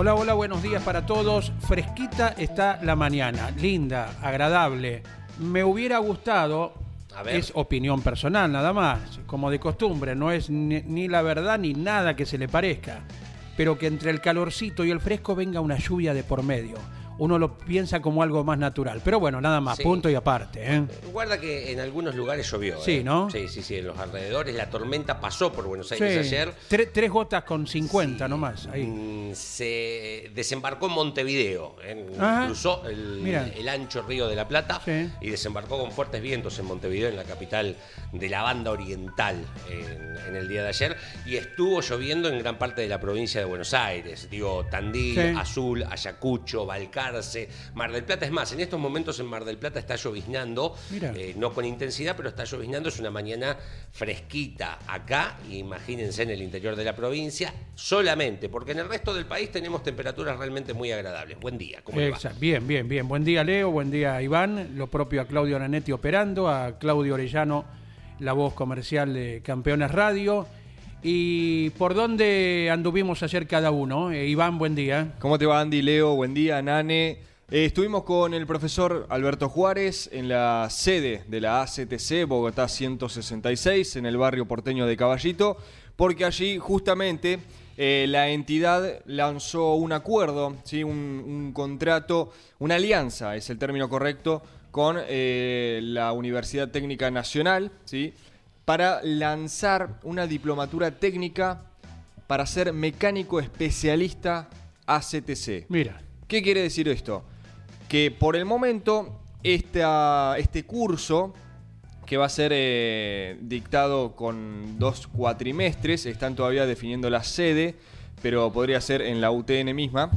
Hola, hola, buenos días para todos. Fresquita está la mañana, linda, agradable. Me hubiera gustado, es opinión personal nada más, como de costumbre, no es ni, ni la verdad ni nada que se le parezca, pero que entre el calorcito y el fresco venga una lluvia de por medio uno lo piensa como algo más natural. Pero bueno, nada más, punto y aparte. ¿eh? Guarda que en algunos lugares llovió. Sí, ¿eh? ¿no? Sí, sí, sí, en los alrededores. La tormenta pasó por Buenos Aires ayer. Tres, gotas con 50 nomás. Ahí. Mm, se desembarcó en Montevideo. ¿eh? Cruzó el, el, ancho río de la Plata y desembarcó con fuertes vientos en Montevideo, en la capital de la banda oriental, en, el día de ayer. Y estuvo lloviendo en gran parte de la provincia de Buenos Aires. Digo, Tandil, Azul, Ayacucho, Balcar Mar del Plata es más, en estos momentos en Mar del Plata está lloviznando, eh, no con intensidad, pero está lloviznando, es una mañana fresquita acá, imagínense en el interior de la provincia, solamente, porque en el resto del país tenemos temperaturas realmente muy agradables. Buen día, ¿cómo Exacto. Bien, bien, bien. Buen día, Leo, buen día, Iván, lo propio a Claudio Nanetti operando, a Claudio Orellano, la voz comercial de Campeones Radio. ¿Y por dónde anduvimos ayer cada uno? Eh, Iván, buen día. ¿Cómo te va Andy, Leo? Buen día, Nane. Eh, estuvimos con el profesor Alberto Juárez en la sede de la ACTC Bogotá 166 en el barrio porteño de Caballito, porque allí justamente eh, la entidad lanzó un acuerdo, ¿sí? un, un, contrato, una alianza, es el término correcto, con la Universidad Técnica Nacional, ¿sí? Para lanzar una diplomatura técnica para ser mecánico especialista ACTC. Mira. ¿Qué quiere decir esto? Que por el momento este curso que va a ser eh, dictado con dos cuatrimestres, están todavía definiendo la sede, pero podría ser en la UTN misma.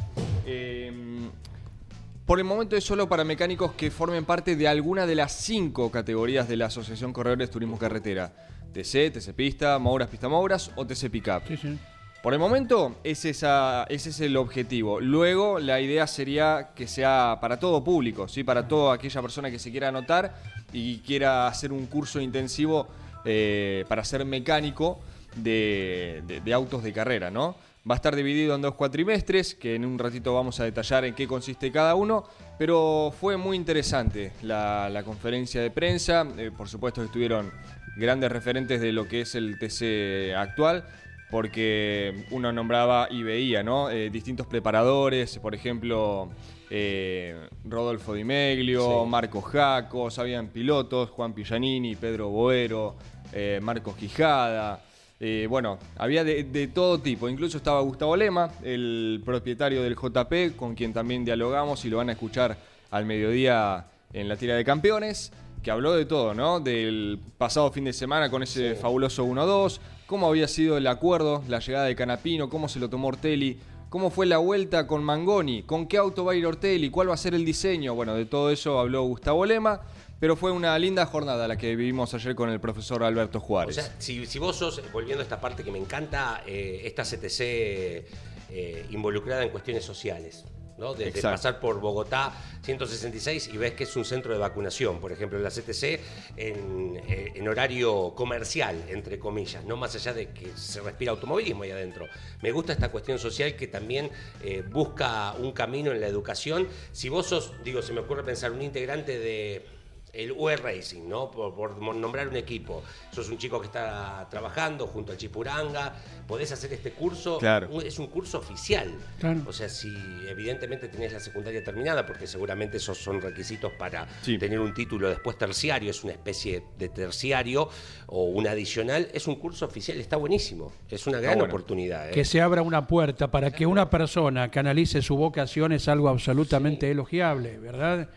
Por el momento es solo para mecánicos que formen parte de alguna de las cinco categorías de la Asociación Corredores Turismo Carretera. TC, TC Pista, Mouras Pista Mouras o TC Pickup. Sí, sí. Por el momento es esa, ese es el objetivo. Luego la idea sería que sea para todo público, ¿sí? para toda aquella persona que se quiera anotar y quiera hacer un curso intensivo eh, para ser mecánico de, de autos de carrera, ¿no? Va a estar dividido en dos cuatrimestres, que en un ratito vamos a detallar en qué consiste cada uno, pero fue muy interesante la, conferencia de prensa. Eh, por supuesto estuvieron grandes referentes de lo que es el TC actual, porque uno nombraba y veía ¿no? Eh, distintos preparadores, por ejemplo, eh, Rodolfo Di Meglio, Marco Jaco, habían pilotos, Juan Pillanini, Pedro Boero, Marcos Quijada. Eh, bueno, había de, todo tipo. Incluso estaba Gustavo Lema, el propietario del JP, con quien también dialogamos y lo van a escuchar al mediodía en la tira de campeones, que habló de todo, ¿no? Del pasado fin de semana con ese fabuloso 1-2, cómo había sido el acuerdo, la llegada de Canapino, cómo se lo tomó Ortelli, cómo fue la vuelta con Mangoni, con qué auto va a ir Ortelli, cuál va a ser el diseño. Bueno, de todo eso habló Gustavo Lema. Pero fue una linda jornada la que vivimos ayer con el profesor Alberto Juárez. O sea, si, vos sos, volviendo a esta parte que me encanta, eh, esta CTC eh, involucrada en cuestiones sociales. ¿No? De, pasar por Bogotá 166 y ves que es un centro de vacunación, por ejemplo, la CTC eh, en, horario comercial, entre comillas, no más allá de que se respira automovilismo ahí adentro. Me gusta esta cuestión social que también busca un camino en la educación. Si vos sos, digo, se me ocurre pensar, un integrante de el UE Racing, ¿no? Por, nombrar un equipo. Sos un chico que está trabajando junto al Chipuranga, podés hacer este curso. Claro. Es un curso oficial. O sea, si evidentemente tenés la secundaria terminada, porque seguramente esos son requisitos para tener un título después terciario, es una especie de terciario o un adicional, es un curso oficial, está buenísimo. Es una gran oportunidad. ¿eh? Que se abra una puerta para que una persona canalice su vocación es algo absolutamente elogiable, ¿verdad?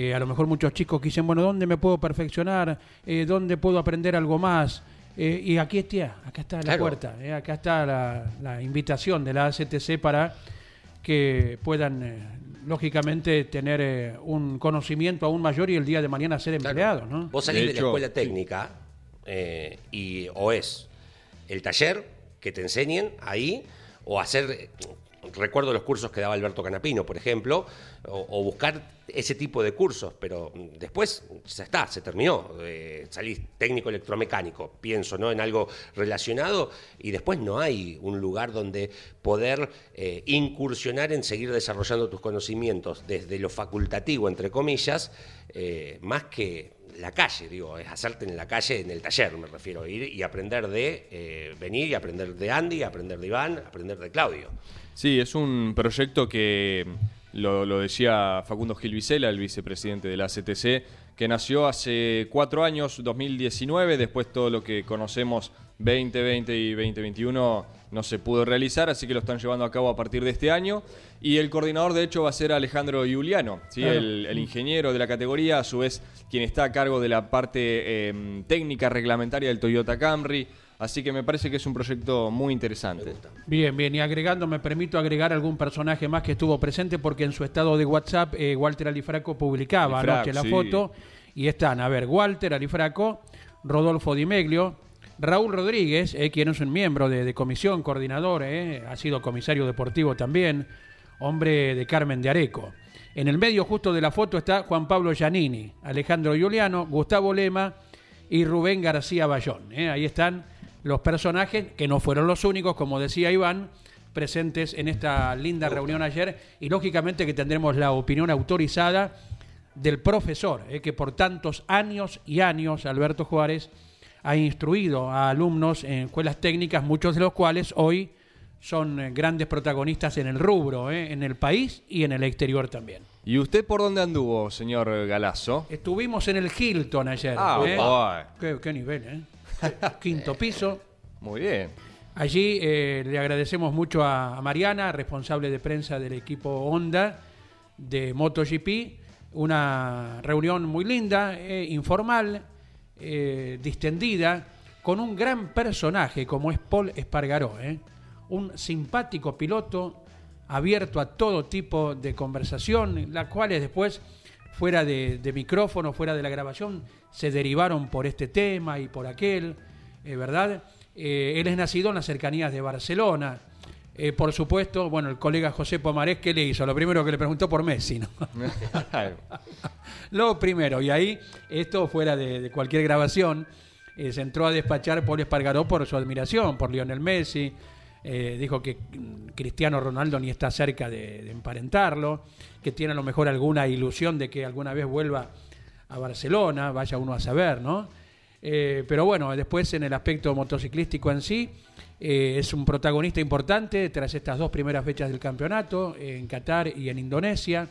Eh, a lo mejor muchos chicos que dicen, bueno, ¿dónde me puedo perfeccionar? Eh, ¿Dónde puedo aprender algo más? Eh, y aquí está, acá está la puerta, acá está la, invitación de la ACTC para que puedan, lógicamente, tener un conocimiento aún mayor y el día de mañana ser empleados. ¿no? Vos salís de, la escuela técnica y o es el taller que te enseñen ahí o hacer recuerdo los cursos que daba Alberto Canapino, por ejemplo, o, buscar ese tipo de cursos, pero después ya está, se terminó. Eh, salís técnico electromecánico, pienso ¿no? en algo relacionado, y después no hay un lugar donde poder eh, incursionar en seguir desarrollando tus conocimientos desde lo facultativo, entre comillas, eh, más que la calle, digo, es hacerte en la calle, en el taller, me refiero, ir y aprender de venir y aprender de Andy, aprender de Iván, aprender de Claudio. Sí, es un proyecto que lo, decía Facundo Gilvicela, el vicepresidente de la CTC, que nació hace cuatro años, 2019, después todo lo que conocemos 2020 y 2021 no se pudo realizar, así que lo están llevando a cabo a partir de este año. Y el coordinador, de hecho, va a ser Alejandro Giuliano, ¿sí? el, ingeniero de la categoría, a su vez quien está a cargo de la parte em, técnica reglamentaria del Toyota Camry. Así que me parece que es un proyecto muy interesante. Bien, bien. Y agregando, me permito agregar algún personaje más que estuvo presente porque en su estado de WhatsApp eh, Walter Alifraco publicaba anoche la foto. Y están, a ver, Walter Alifraco, Rodolfo Di Meglio, Raúl Rodríguez, eh, quien es un miembro de, comisión, coordinador, eh, ha sido comisario deportivo también, hombre de Carmen de Areco. En el medio justo de la foto está Juan Pablo Giannini, Alejandro Giuliano, Gustavo Lema y Rubén García Bayón. Ahí están los personajes, que no fueron los únicos, como decía Iván, presentes en esta linda reunión ayer, y lógicamente que tendremos la opinión autorizada del profesor, eh, que por tantos años y años, Alberto Juárez, ha instruido a alumnos en escuelas técnicas, muchos de los cuales hoy son eh, grandes protagonistas en el rubro, eh, en el país y en el exterior también. ¿Y usted por dónde anduvo, señor Galazo? Estuvimos en el Hilton ayer. Ah, qué, qué nivel, ¿eh? quinto piso. Muy bien. Allí eh, le agradecemos mucho a, Mariana, responsable de prensa del equipo Honda de MotoGP. Una reunión muy linda, eh, informal, eh, distendida, con un gran personaje como es Paul Espargaró. Un simpático piloto, abierto a todo tipo de conversación, las cuales después fuera de, micrófono, fuera de la grabación, se derivaron por este tema y por aquel, eh, ¿verdad? Eh, él es nacido en las cercanías de Barcelona. Eh, por supuesto, bueno, el colega José Pomarés, ¿qué le hizo? Lo primero que le preguntó por Messi, ¿no? Lo primero, y ahí, esto fuera de, cualquier grabación, se entró a despachar Paul Espargaró por su admiración, por Lionel Messi, dijo que Cristiano Ronaldo ni está cerca de, emparentarlo, que tiene a lo mejor alguna ilusión de que alguna vez vuelva a Barcelona, vaya uno a saber, ¿no? Eh, pero bueno, después en el aspecto motociclístico en sí, eh, es un protagonista importante tras estas dos primeras fechas del campeonato, en Qatar y en Indonesia.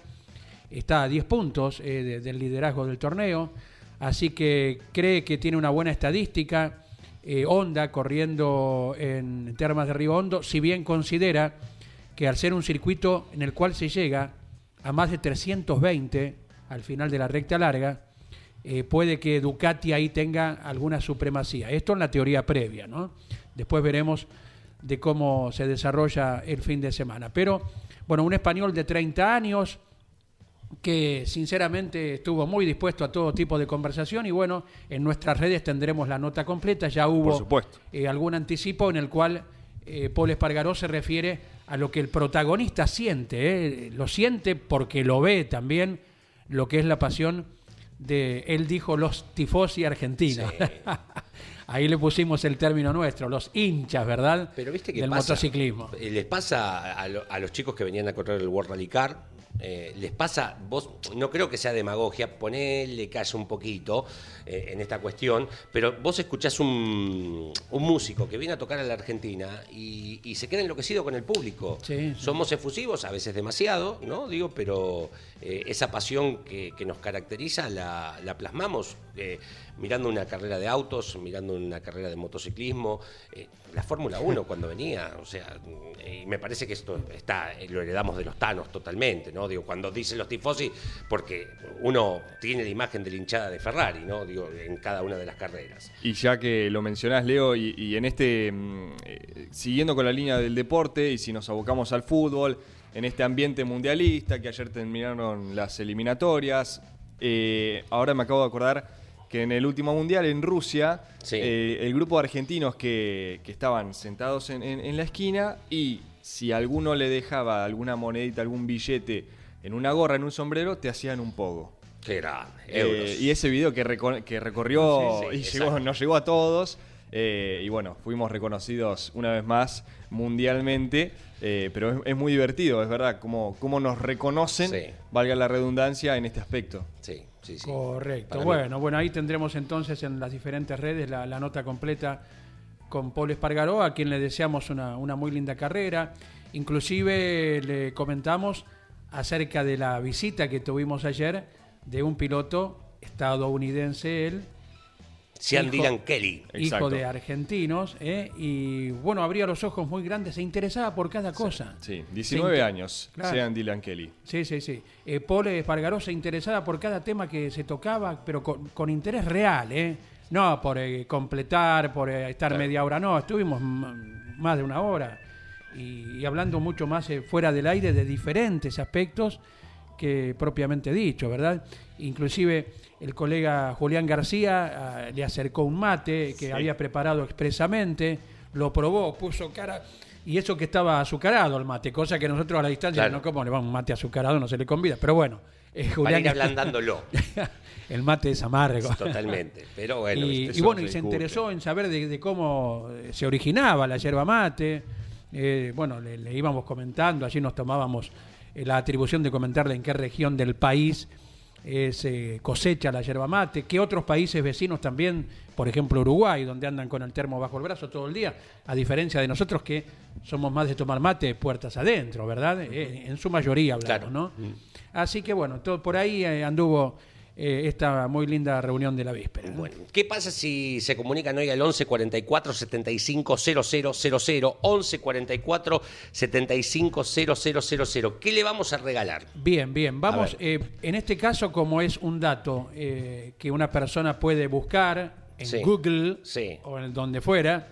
Está a 10 puntos eh, del liderazgo del torneo, así que cree que tiene una buena estadística. Honda corriendo en Termas de Río Hondo, si bien considera que al ser un circuito en el cual se llega a más de 320 al final de la recta larga, eh, puede que Ducati ahí tenga alguna supremacía. Esto en la teoría previa, ¿no? Después veremos de cómo se desarrolla el fin de semana. Pero, bueno, un español de 30 años que sinceramente estuvo muy dispuesto a todo tipo de conversación y bueno, en nuestras redes tendremos la nota completa, ya hubo eh, algún anticipo en el cual eh, Paul Espargaró se refiere a lo que el protagonista siente, lo siente porque lo ve también, lo que es la pasión de, él dijo los tifosi argentinos. Ahí le pusimos el término nuestro, los hinchas, ¿verdad? Pero viste que Del motociclismo. Eh, les pasa a, los chicos que venían a correr el World Rally Car, eh, les pasa, vos no creo que sea demagogia, ponele calle un poquito eh, en esta cuestión, pero vos escuchás un, un, músico que viene a tocar a la Argentina y, se queda enloquecido con el público. Somos efusivos, a veces demasiado, ¿no? Digo, pero eh, esa pasión que, nos caracteriza la, la plasmamos mirando una carrera de autos, mirando una carrera de motociclismo, la Fórmula 1 cuando venía, o sea, y me parece que esto está, lo heredamos de los Tanos totalmente, ¿no? Digo, cuando dicen los tifosi, porque uno tiene la imagen de la hinchada de Ferrari, ¿no? Digo, en cada una de las carreras. Y ya que lo mencionás, Leo, y, en este, mm, eh, siguiendo con la línea del deporte, y si nos abocamos al fútbol, en este ambiente mundialista, que ayer terminaron las eliminatorias, eh, ahora me acabo de acordar que en el último mundial en Rusia, eh, el grupo de argentinos que, estaban sentados en, la esquina y si alguno le dejaba alguna monedita, algún billete en una gorra, en un sombrero, te hacían un pogo. Qué grande, eh, y ese video que, que recorrió y llegó, nos llegó a todos. Eh, y bueno, fuimos reconocidos una vez más mundialmente, pero es, muy divertido, es verdad, cómo, cómo nos reconocen, valga la redundancia, en este aspecto. Sí. Correcto. bueno, bueno, ahí tendremos entonces en las diferentes redes la, nota completa con Paul Espargaró, a quien le deseamos una, una muy linda carrera. Inclusive le comentamos acerca de la visita que tuvimos ayer de un piloto estadounidense, él, sean Dylan Kelly. Hijo de argentinos, ¿eh? y bueno, abría los ojos muy grandes, se interesaba por cada cosa. Sí, 19 años, Sean Dylan Kelly. Sí, sí, sí. Eh, Paul Espargaró se interesaba por cada tema que se tocaba, pero con, interés real, ¿eh? No por eh, completar, por eh, estar media hora, no, estuvimos más de una hora. Y, y hablando mucho más fuera del aire de diferentes aspectos que propiamente dicho, ¿verdad? Inclusive el colega Julián García ah, le acercó un mate que había preparado expresamente, lo probó, puso cara y eso que estaba azucarado el mate, cosa que nosotros a la distancia no como le vamos un mate azucarado, no se le convida, pero bueno. Eh, Julián Para ir ablandándolo. el mate es amargo. Totalmente, pero bueno. Y, bueno, y se interesó en saber de, cómo eh, se originaba la yerba mate. Eh, bueno, le, le, íbamos comentando, allí nos tomábamos la atribución de comentarle en qué región del país se cosecha la yerba mate, que otros países vecinos también, por ejemplo Uruguay, donde andan con el termo bajo el brazo todo el día, a diferencia de nosotros que somos más de tomar mate puertas adentro, ¿verdad? Eh, en su mayoría hablamos, ¿no? Así que bueno, todo por ahí eh, anduvo eh, esta muy linda reunión de la víspera. Bueno, ¿qué pasa si se comunican hoy al 11 44 75 000, 11 44 75 000? ¿Qué le vamos a regalar? Bien, bien, vamos, eh, en este caso como es un dato eh, que una persona puede buscar en Google o en donde fuera,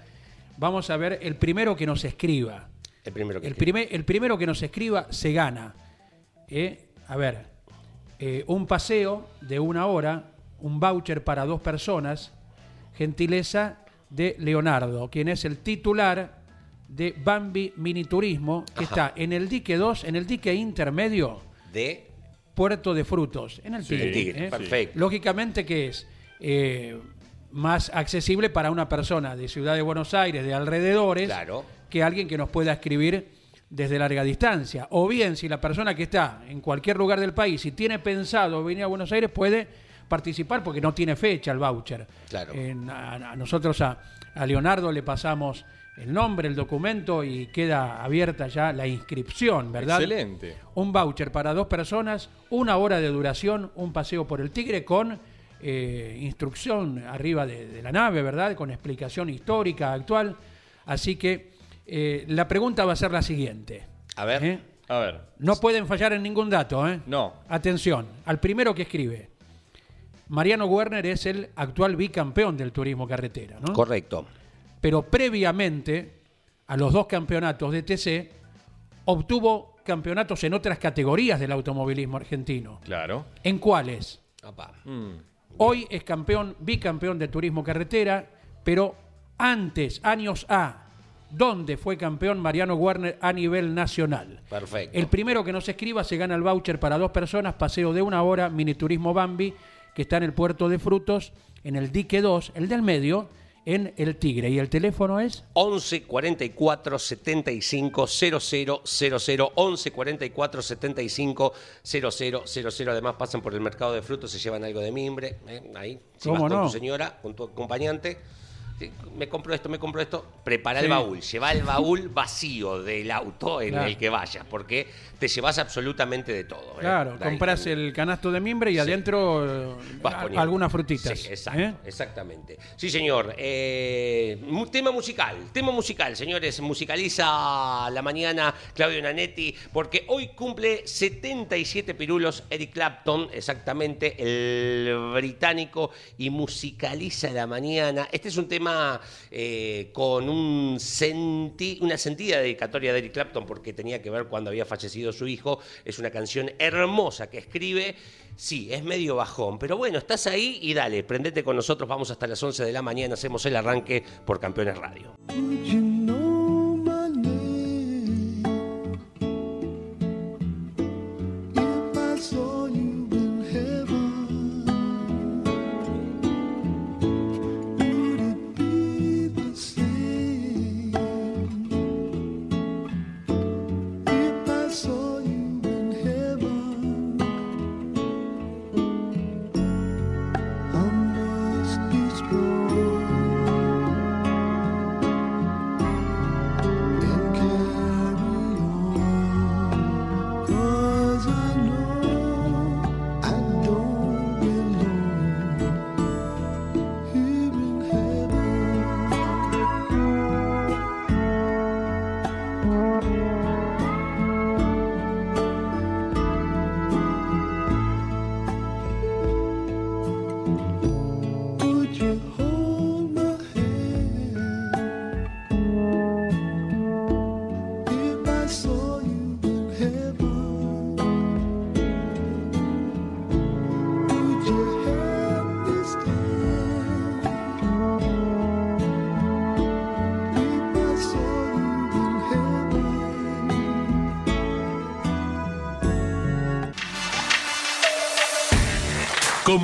vamos a ver el primero que nos escriba. El primero que el, primer, el primero que nos escriba se gana. a ver, eh, un paseo de una hora, un voucher para dos personas, gentileza de Leonardo, quien es el titular de Bambi Mini Turismo, que está en el dique 2, en el dique intermedio de Puerto de Frutos, en el Tigre. ¿eh? Perfecto. Lógicamente que es eh, más accesible para una persona de Ciudad de Buenos Aires, de alrededores, que alguien que nos pueda escribir desde larga distancia. O bien, si la persona que está en cualquier lugar del país y tiene pensado venir a Buenos Aires, puede participar porque no tiene fecha el voucher. Claro. a, nosotros, a, Leonardo, le pasamos el nombre, el documento y queda abierta ya la inscripción, ¿verdad? Excelente. Un voucher para dos personas, una hora de duración, un paseo por el Tigre con eh, instrucción arriba de la nave, ¿verdad? Con explicación histórica actual. Así que eh, la pregunta va a ser la siguiente. A ver. ¿Eh? A ver. No pueden fallar en ningún dato, ¿eh? No. Atención, al primero que escribe. Mariano Werner es el actual bicampeón del turismo carretera, ¿no? Correcto. Pero previamente a los dos campeonatos de TC, obtuvo campeonatos en otras categorías del automovilismo argentino. Claro. ¿En cuáles? Mm. Hoy es campeón, bicampeón de turismo carretera, pero antes, años A, ¿Dónde fue campeón Mariano Warner a nivel nacional. Perfecto. El primero que nos escriba se gana el voucher para dos personas, paseo de una hora, mini turismo Bambi, que está en el puerto de Frutos, en el dique 2, el del medio, en El Tigre. ¿Y el teléfono es? 11 44 75 00 00. 11 44 75 00 00. Además pasan por el mercado de frutos, se llevan algo de mimbre. ¿eh? Ahí, si vas con tu señora, con tu acompañante me compro esto, me compro esto, prepara el baúl, lleva el baúl vacío del auto en el que vayas, porque te llevas absolutamente de todo. ¿eh? Claro, compras el canasto de mimbre y adentro eh, algunas frutitas. Sí, ¿eh? exactamente. Sí, señor. tema musical, tema musical, señores. Musicaliza la mañana Claudio Nanetti, porque hoy cumple 77 pirulos Eric Clapton, exactamente, el británico, y musicaliza la mañana. Este es un tema eh, con un una sentida dedicatoria de Eric Clapton porque tenía que ver cuando había fallecido su hijo. Es una canción hermosa que escribe. Sí, es medio bajón, pero bueno, estás ahí y dale, prendete con nosotros, vamos hasta las 11 de la mañana, hacemos el arranque por Campeones Radio.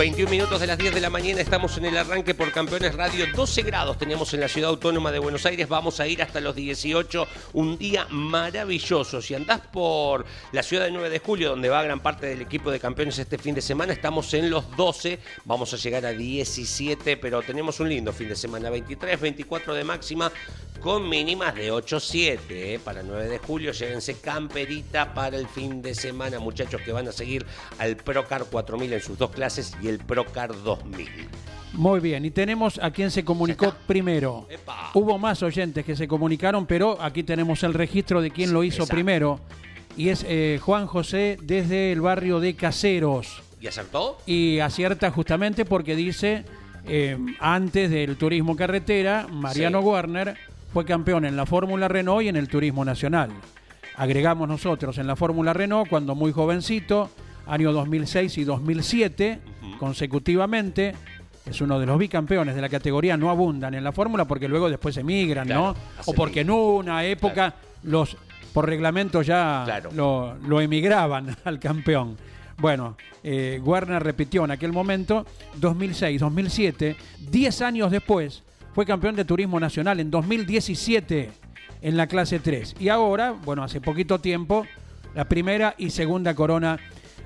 21 minutos de las 10 de la mañana estamos en el arranque por Campeones Radio. 12 grados tenemos en la ciudad autónoma de Buenos Aires. Vamos a ir hasta los 18. Un día maravilloso. Si andás por la ciudad de 9 de julio, donde va gran parte del equipo de campeones este fin de semana, estamos en los 12. Vamos a llegar a 17, pero tenemos un lindo fin de semana. 23, 24 de máxima con mínimas de 8-7 ¿eh? para 9 de julio. Llévense camperita para el fin de semana, muchachos que van a seguir al Procar 4000 en sus dos clases y el Procar 2000. Muy bien, y tenemos a quien se comunicó primero. Hubo más oyentes que se comunicaron, pero aquí tenemos el registro de quien lo hizo primero. Y es eh, Juan José desde el barrio de Caseros. ¿Y acertó? Y acierta justamente porque dice, eh, antes del turismo carretera, Mariano Warner fue campeón en la Fórmula Renault y en el Turismo Nacional. Agregamos nosotros en la Fórmula Renault cuando muy jovencito, año 2006 y 2007, consecutivamente. Es uno de los bicampeones de la categoría, no abundan en la fórmula porque luego después emigran, ¿no? O porque en una época los por reglamento ya lo, emigraban al campeón. Bueno, eh, Werner repitió en aquel momento, 2006, 2007, 10 años después, fue campeón de turismo nacional en 2017 en la clase 3. Y ahora, bueno, hace poquito tiempo, la primera y segunda corona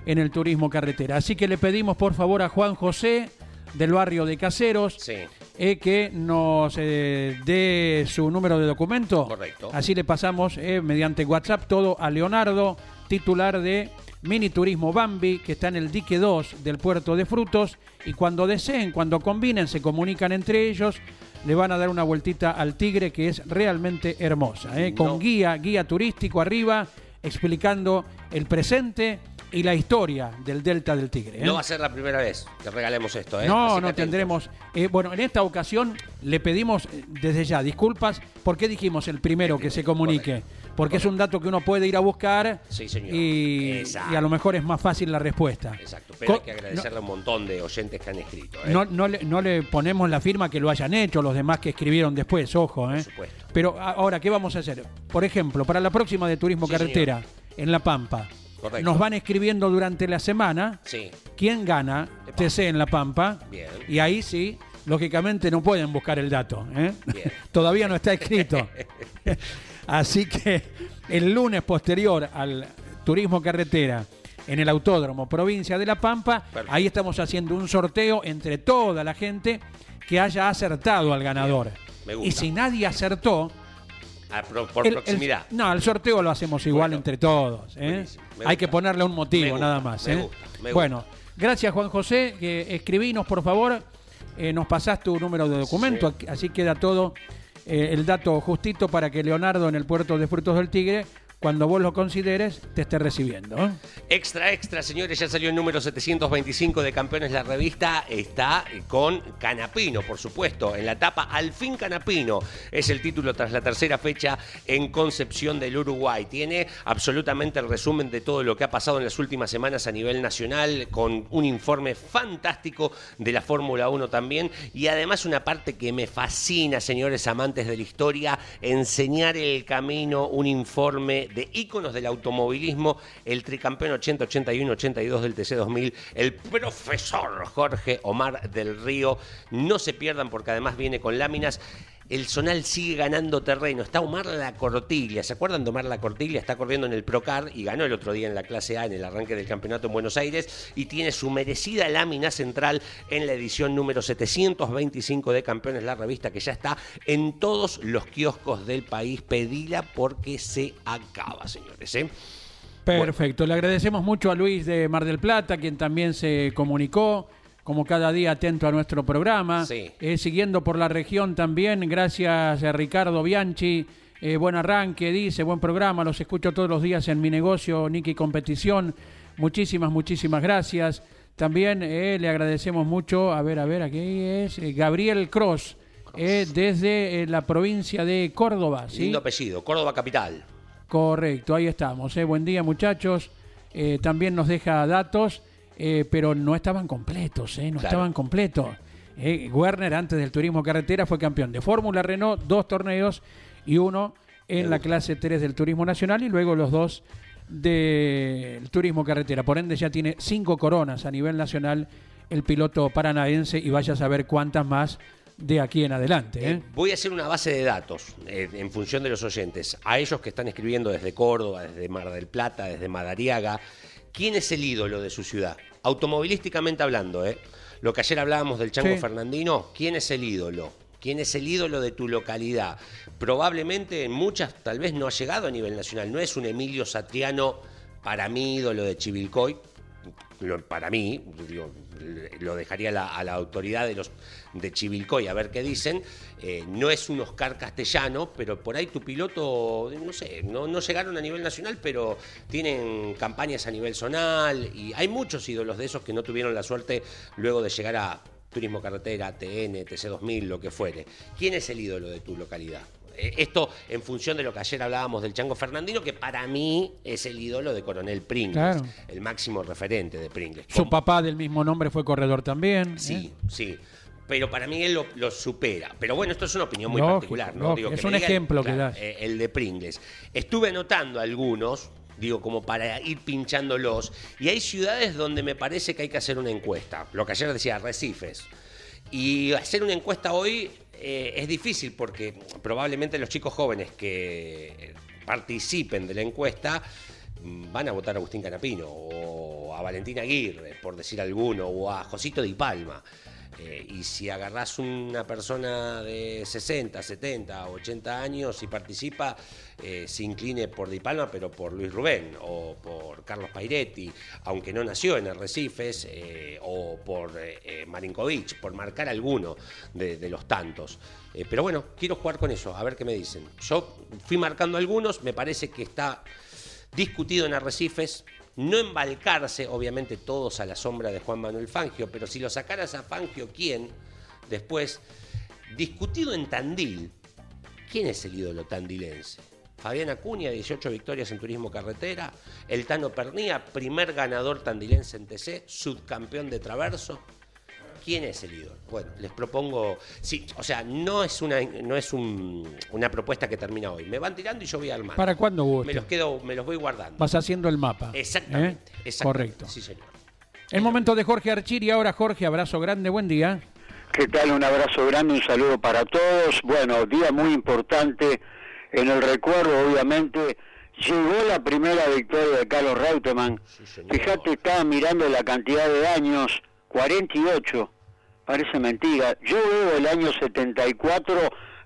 en el turismo carretera. Así que le pedimos por favor a Juan José del barrio de Caseros eh, que nos eh, dé su número de documento. Correcto. Así le pasamos eh, mediante WhatsApp todo a Leonardo, titular de Mini Turismo Bambi, que está en el dique 2 del puerto de Frutos. Y cuando deseen, cuando combinen, se comunican entre ellos le van a dar una vueltita al Tigre que es realmente hermosa, ¿eh? con guía, guía turístico arriba, explicando el presente, y la historia del Delta del Tigre. ¿eh? No va a ser la primera vez que regalemos esto. ¿eh? No, no tendremos. Eh, bueno, en esta ocasión le pedimos desde ya disculpas. ¿Por qué dijimos el primero que se comunique? Porque es un dato que uno puede ir a buscar Y, a lo mejor es más fácil la respuesta. Exacto, pero hay que agradecerle a un montón de oyentes que han escrito. No, no, le, no le ponemos la firma que lo hayan hecho, los demás que escribieron después, ojo. Por supuesto. Pero ahora, ¿qué vamos a hacer? Por ejemplo, para la próxima de Turismo Carretera, en La Pampa, nos van escribiendo durante la semana sí. quién gana TC en La Pampa. Y ahí sí, lógicamente no pueden buscar el dato. ¿eh? Todavía no está escrito. Así que el lunes posterior al turismo carretera en el Autódromo Provincia de La Pampa, ahí estamos haciendo un sorteo entre toda la gente que haya acertado al ganador. Y si nadie acertó, por, proximidad. no, el sorteo lo hacemos igual entre todos. ¿eh? Hay que ponerle un motivo, nada más. ¿eh? bueno, gracias Juan José. Que escribinos, por favor. Eh, nos pasás tu número de documento, así queda todo el dato justito para que Leonardo en el puerto de Frutos del Tigre cuando vos lo consideres, te esté recibiendo. ¿eh? Extra, extra, señores, ya salió el número 725 de Campeones la revista, está con Canapino, por supuesto, en la tapa Al fin Canapino, es el título tras la tercera fecha en Concepción del Uruguay. Tiene absolutamente el resumen de todo lo que ha pasado en las últimas semanas a nivel nacional, con un informe fantástico de la Fórmula 1 también, y además una parte que me fascina, señores amantes de la historia, enseñar el camino, un informe de íconos del automovilismo, el tricampeón 80, 81, 82 del TC2000, el profesor Jorge Omar del Río. No se pierdan porque además viene con láminas el Zonal sigue ganando terreno. Está Omar La Cortiglia. ¿Se acuerdan de Omar La Cortiglia? Está corriendo en el Procar y ganó el otro día en la clase A en el arranque del campeonato en Buenos Aires y tiene su merecida lámina central en la edición número 725 de Campeones, la revista que ya está en todos los kioscos del país. Pedila porque se acaba, señores. ¿eh? Perfecto. Le agradecemos mucho a Luis de Mar del Plata, quien también se comunicó como cada día atento a nuestro programa, eh, siguiendo por la región también, gracias a Ricardo Bianchi, eh, buen arranque, dice, buen programa, los escucho todos los días en mi negocio, Niki Competición, muchísimas, muchísimas gracias. También eh, le agradecemos mucho, a ver, a ver, aquí es Gabriel Cross, desde la provincia de Córdoba. ¿sí? Lindo apellido, Córdoba Capital. Correcto, ahí estamos. Buen día muchachos. también nos deja datos. Eh, pero no estaban completos, ¿eh? no estaban completos. Eh, Werner, antes del turismo carretera, fue campeón de Fórmula Renault, dos torneos y uno en la clase 3 del turismo nacional y luego los dos del turismo carretera. Por ende, ya tiene cinco coronas a nivel nacional el piloto paranaense y vaya a saber cuántas más de aquí en adelante. ¿eh? voy a hacer una base de datos en función de los oyentes. A ellos que están escribiendo desde Córdoba, desde Mar del Plata, desde Madariaga, ¿Quién es el ídolo de su ciudad? Automovilísticamente hablando, ¿eh? Lo que ayer hablábamos del Chango Fernandino, ¿quién es el ídolo? ¿Quién es el ídolo de tu localidad? Probablemente en muchas tal vez no ha llegado a nivel nacional. No es un Emilio Satriano para mí ídolo de Chivilcoy, para mí, lo dejaría a la autoridad de los de Chivilcoy a ver qué dicen. Eh, no es un Oscar castellano, pero por ahí tu piloto, no sé, no, no llegaron a nivel nacional, pero tienen campañas a nivel zonal y hay muchos ídolos de esos que no tuvieron la suerte luego de llegar a Turismo Carretera, TN, TC2000, lo que fuere. ¿Quién es el ídolo de tu localidad? Eh, esto en función de lo que ayer hablábamos del Chango Fernandino, que para mí es el ídolo de Coronel Pringles, el máximo referente de Pringles. Su papá del mismo nombre fue corredor también. Sí, ¿eh? sí. Pero para mí él lo, supera. Pero bueno, esto es una opinión muy particular, ¿no? Digo, es un ejemplo que das. Eh, el de Pringles. Estuve anotando algunos, digo, como para ir pinchándolos. Y hay ciudades donde me parece que hay que hacer una encuesta. Lo que ayer decía, Recifes. Y hacer una encuesta hoy eh, es difícil porque probablemente los chicos jóvenes que participen de la encuesta mm, van a votar a Agustín Canapino o a Valentina Aguirre, por decir alguno, o a Josito Di Palma. Eh, y si agarrás una persona de 60, 70, 80 años y participa, eh, se incline por Di Palma, pero por Luis Rubén o por Carlos Pairetti, aunque no nació en Arrecifes, eh, o por Marinkovic, por marcar alguno de, de los tantos. pero bueno, quiero jugar con eso, a ver qué me dicen. Yo fui marcando algunos, me parece que está discutido en Arrecifes, no embalcarse, obviamente todos a la sombra de Juan Manuel Fangio, pero si lo sacaras a Fangio, ¿quién? Después, discutido en Tandil, ¿quién es el ídolo tandilense? Fabián Acuña, 18 victorias en turismo carretera. El Tano Pernía, primer ganador tandilense en TC, subcampeón de traverso. ¿Quién es el ídolo? Bueno, les propongo, sí, o sea, no es una no es una propuesta que termina hoy. Me van tirando y yo voy a armar. ¿Para cuándo vos? Me los quedo, me los voy guardando. Vas haciendo el mapa. Exactamente, ¿eh? Correcto. Sí, señor. El momento de Jorge Archiri. Ahora, Jorge, abrazo grande, buen día. ¿Qué tal? Un abrazo grande, un saludo para todos. Bueno, día muy importante en el recuerdo, obviamente, llegó la primera victoria de Carlos Reutemann. Fíjate, estaba mirando la cantidad de años, 48, parece mentira. Yo veo el año 74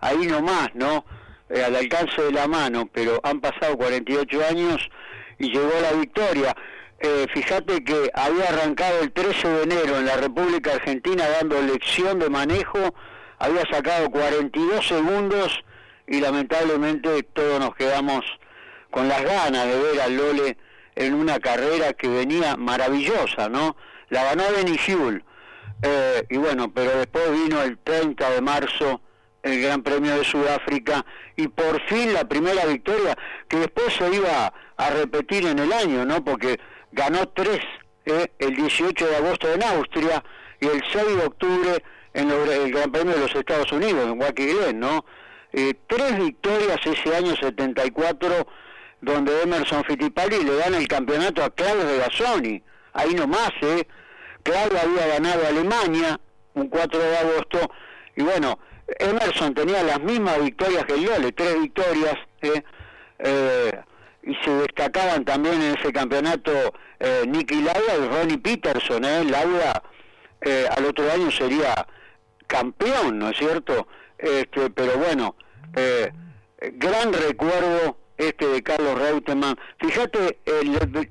ahí nomás, ¿no? Eh, al alcance de la mano, pero han pasado 48 años y llegó la victoria. Eh, fíjate que había arrancado el 13 de enero en la República Argentina dando lección de manejo, había sacado 42 segundos y lamentablemente todos nos quedamos con las ganas de ver a Lole en una carrera que venía maravillosa, ¿no? La ganó Benny Huel, eh, y bueno, pero después vino el 30 de marzo el Gran Premio de Sudáfrica y por fin la primera victoria que después se iba a repetir en el año, ¿no? Porque ganó tres eh, el 18 de agosto en Austria y el 6 de octubre en el Gran Premio de los Estados Unidos, en Waukee Glen, ¿no? Eh, tres victorias ese año 74 donde Emerson Fittipaldi le gana el campeonato a Claudio de Gazzoni, ahí nomás, ¿eh? Claudio había ganado Alemania un 4 de agosto y bueno, Emerson tenía las mismas victorias que el Lole, tres victorias, ¿eh? Eh, y se destacaban también en ese campeonato eh, Nicky Lauda y Ronnie Peterson, ¿eh? Lauda eh, al otro año sería campeón, ¿no es cierto? Este, pero bueno, eh, gran recuerdo este de Carlos Reutemann. Fíjate,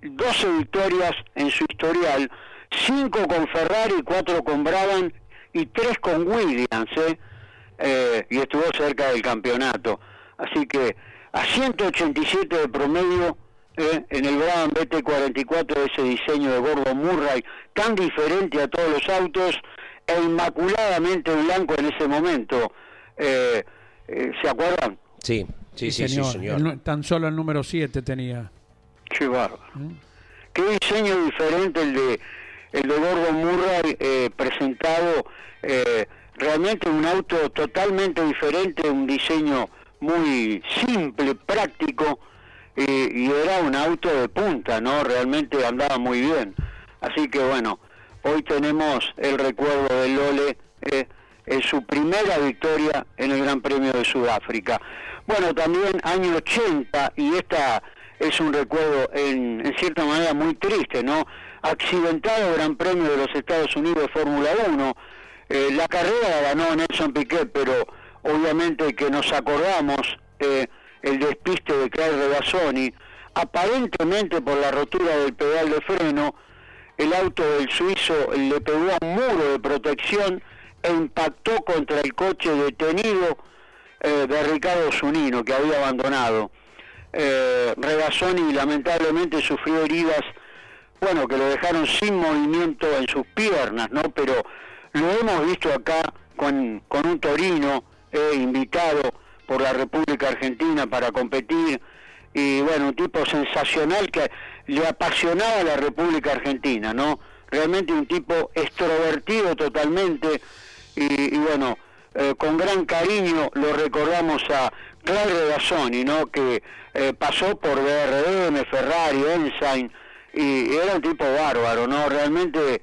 12 victorias en su historial, 5 con Ferrari, 4 con Brabham y 3 con Williams, ¿eh? ¿eh? y estuvo cerca del campeonato. Así que a 187 de promedio ¿eh? en el Brabham BT44, ese diseño de Gordon Murray, tan diferente a todos los autos e inmaculadamente blanco en ese momento. Eh, eh, ¿Se acuerdan? Sí, sí, sí, señor. tan solo el número 7 tenía. Qué bárbaro. ¿Mm? Qué diseño diferente el de el de Gordon Murray eh, presentado. realmente un auto totalmente diferente, un diseño muy simple, práctico, y era un auto de punta, ¿no? Realmente andaba muy bien. Así que bueno, hoy tenemos el recuerdo de Lole en su primera victoria en el Gran Premio de Sudáfrica. Bueno, también año 80, y esta es un recuerdo en, en cierta manera muy triste, ¿no? Accidentado Gran Premio de los Estados Unidos de Fórmula 1. Eh, la carrera la ganó Nelson Piquet, pero obviamente que nos acordamos eh, el despiste de Claire Regazzoni, aparentemente por la rotura del pedal de freno, el auto del suizo le pegó a un muro de protección e impactó contra el coche detenido eh, de Ricardo Zunino, que había abandonado. Eh, Regazzoni lamentablemente sufrió heridas, bueno, que lo dejaron sin movimiento en sus piernas, ¿no? Pero lo hemos visto acá con, con un Torino eh, invitado por la República Argentina para competir y bueno, un tipo sensacional que le apasionaba la República Argentina, ¿no? Realmente un tipo extrovertido totalmente, y, bueno, eh, con gran cariño lo recordamos a Claudio Gazzoni, ¿no? que eh, pasó por BRM, Ferrari, Ensign, y, era un tipo bárbaro, ¿no? Realmente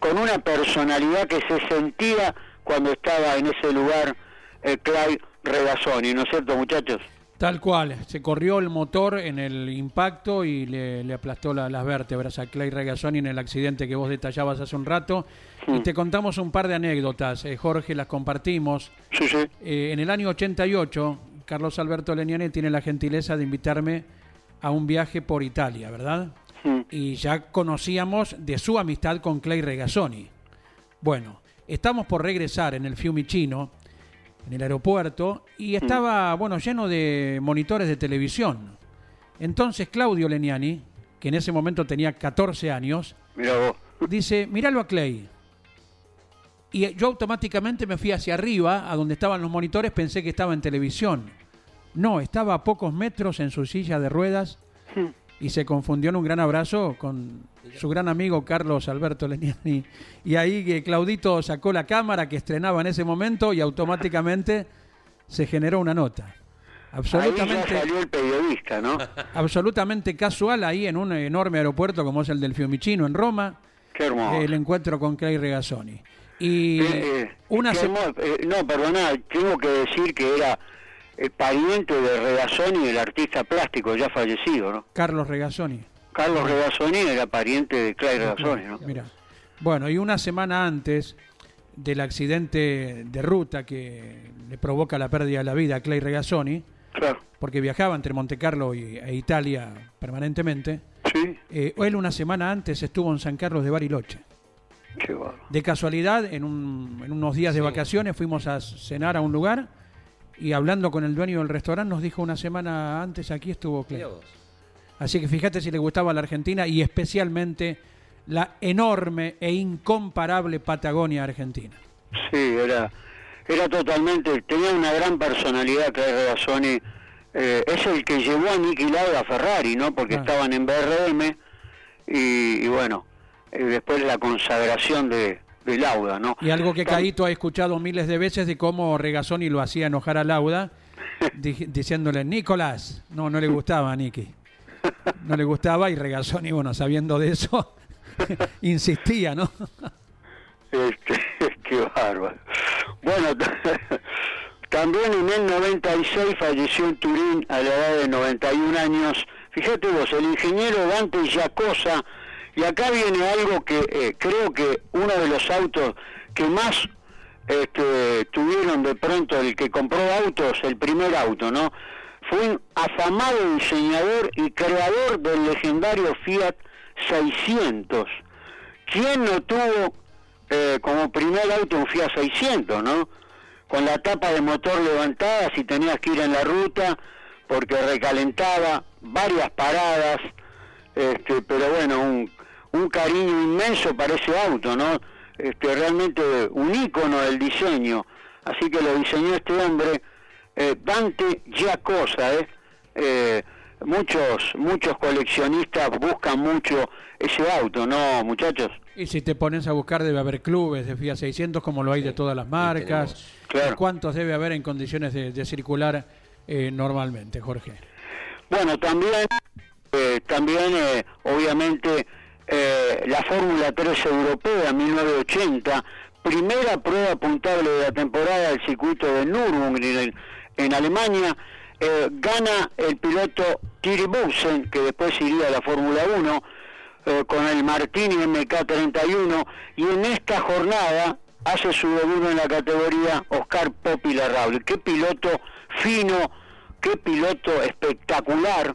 con una personalidad que se sentía cuando estaba en ese lugar eh, Clay Regazzoni, ¿no es cierto, muchachos? Tal cual, se corrió el motor en el impacto y le, aplastó las vértebras a Clay Regazzoni en el accidente que vos detallabas hace un rato. Y te contamos un par de anécdotas, eh, Jorge, las compartimos. Sí, sí. Eh, en el año 88, Carlos Alberto Leniane tiene la gentileza de invitarme a un viaje por Italia, ¿verdad? Y ya conocíamos de su amistad con Clay Regazzoni. Bueno, estamos por regresar en el Fiumicino en el aeropuerto y mm. estaba, bueno, lleno de monitores de televisión. Entonces Claudio Leniani que en ese momento tenía 14 años, dice, míralo a Clay. Y yo automáticamente me fui hacia arriba, a donde estaban los monitores, pensé que estaba en televisión. No, estaba a pocos metros en su silla de ruedas hmm. Y se confundió en un gran abrazo con su gran amigo Carlos Alberto Leniani. Y ahí que Claudito sacó la cámara que estrenaba en ese momento y automáticamente se generó una nota. Absolutamente, salió el periodista, ¿no? Absolutamente casual ahí en un enorme aeropuerto como es el del Fiumicino en Roma. Qué hermoso. El encuentro con Clay Regazzoni. Y eh, eh, una eh, no, perdona, tengo que decir que era el pariente de Regazzoni, el artista plástico ya fallecido, ¿no? Carlos Regazzoni. Carlos Regazzoni era pariente de Clay Regazzoni, ¿no? Mira. Bueno, y una semana antes del accidente de ruta que le provoca la pérdida de la vida a Clay Regazzoni, porque viajaba entre Monte Carlo y, e Italia permanentemente, sí. él una semana antes estuvo en San Carlos de Bariloche. De casualidad, en, unos días de vacaciones fuimos a cenar a un lugar y hablando con el dueño del restaurante nos dijo una semana antes aquí estuvo Cleo. Así que fíjate si le gustaba la Argentina y especialmente la enorme e incomparable Patagonia Argentina. Sí, era, era totalmente, tenía una gran personalidad que Regazzoni. Eh, es el que llevó a Niki Lauda a Ferrari, ¿no? Porque ah. estaban en BRM y bueno, eh, después la consagración de, Lauda, ¿no? Y algo que Caíto ha escuchado miles de veces de cómo Regazzoni lo hacía enojar a Lauda, diciéndole, Nicolás, no, no le gustaba a Niki. No le gustaba y Regazzoni, bueno, sabiendo de eso, insistía, ¿no? Este, qué bárbaro. Bueno, también en el 96 falleció en Turín a la edad de 91 años. Fíjate vos, el ingeniero Dante Giacosa y acá viene algo que eh, creo que uno de los autos que más este, tuvieron de pronto el que compró autos, el primer auto, ¿no? Fue un afamado diseñador y creador del legendario Fiat 600. ¿Quién no tuvo eh, como primer auto un Fiat 600, ¿no? Con la tapa de motor levantada si tenías que ir en la ruta porque recalentaba varias paradas, este, pero bueno, un un cariño inmenso para ese auto, ¿no? Este, realmente un ícono del diseño. Así que lo diseñó este hombre, eh, Dante Giacosa, ¿eh? ¿eh? muchos, muchos coleccionistas buscan mucho ese auto, ¿no, muchachos? Y si te pones a buscar, debe haber clubes de Fiat 600 como lo hay de todas las marcas. Claro. ¿Cuántos debe haber en condiciones de, circular eh, normalmente, Jorge? Bueno, también, eh, también obviamente eh, la Fórmula 3 Europea 1980, primera prueba puntable de la temporada del circuito de Nürburgring en, Alemania, eh, gana el piloto Thierry Bousen, que después iría a la Fórmula 1, eh, con el Martini MK31, y en esta jornada hace su debut en la categoría Oscar Popi Larrable. Qué piloto fino, qué piloto espectacular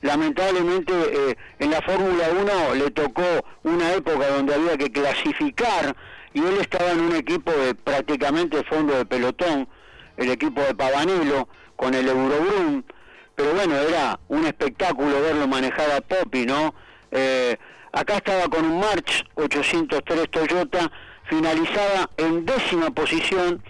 lamentablemente eh, en la Fórmula 1 le tocó una época donde había que clasificar y él estaba en un equipo de prácticamente fondo de pelotón, el equipo de Pavanello con el Eurobrum, pero bueno, era un espectáculo verlo manejar a Poppy, ¿no? Eh, acá estaba con un March 803 Toyota, finalizada en décima posición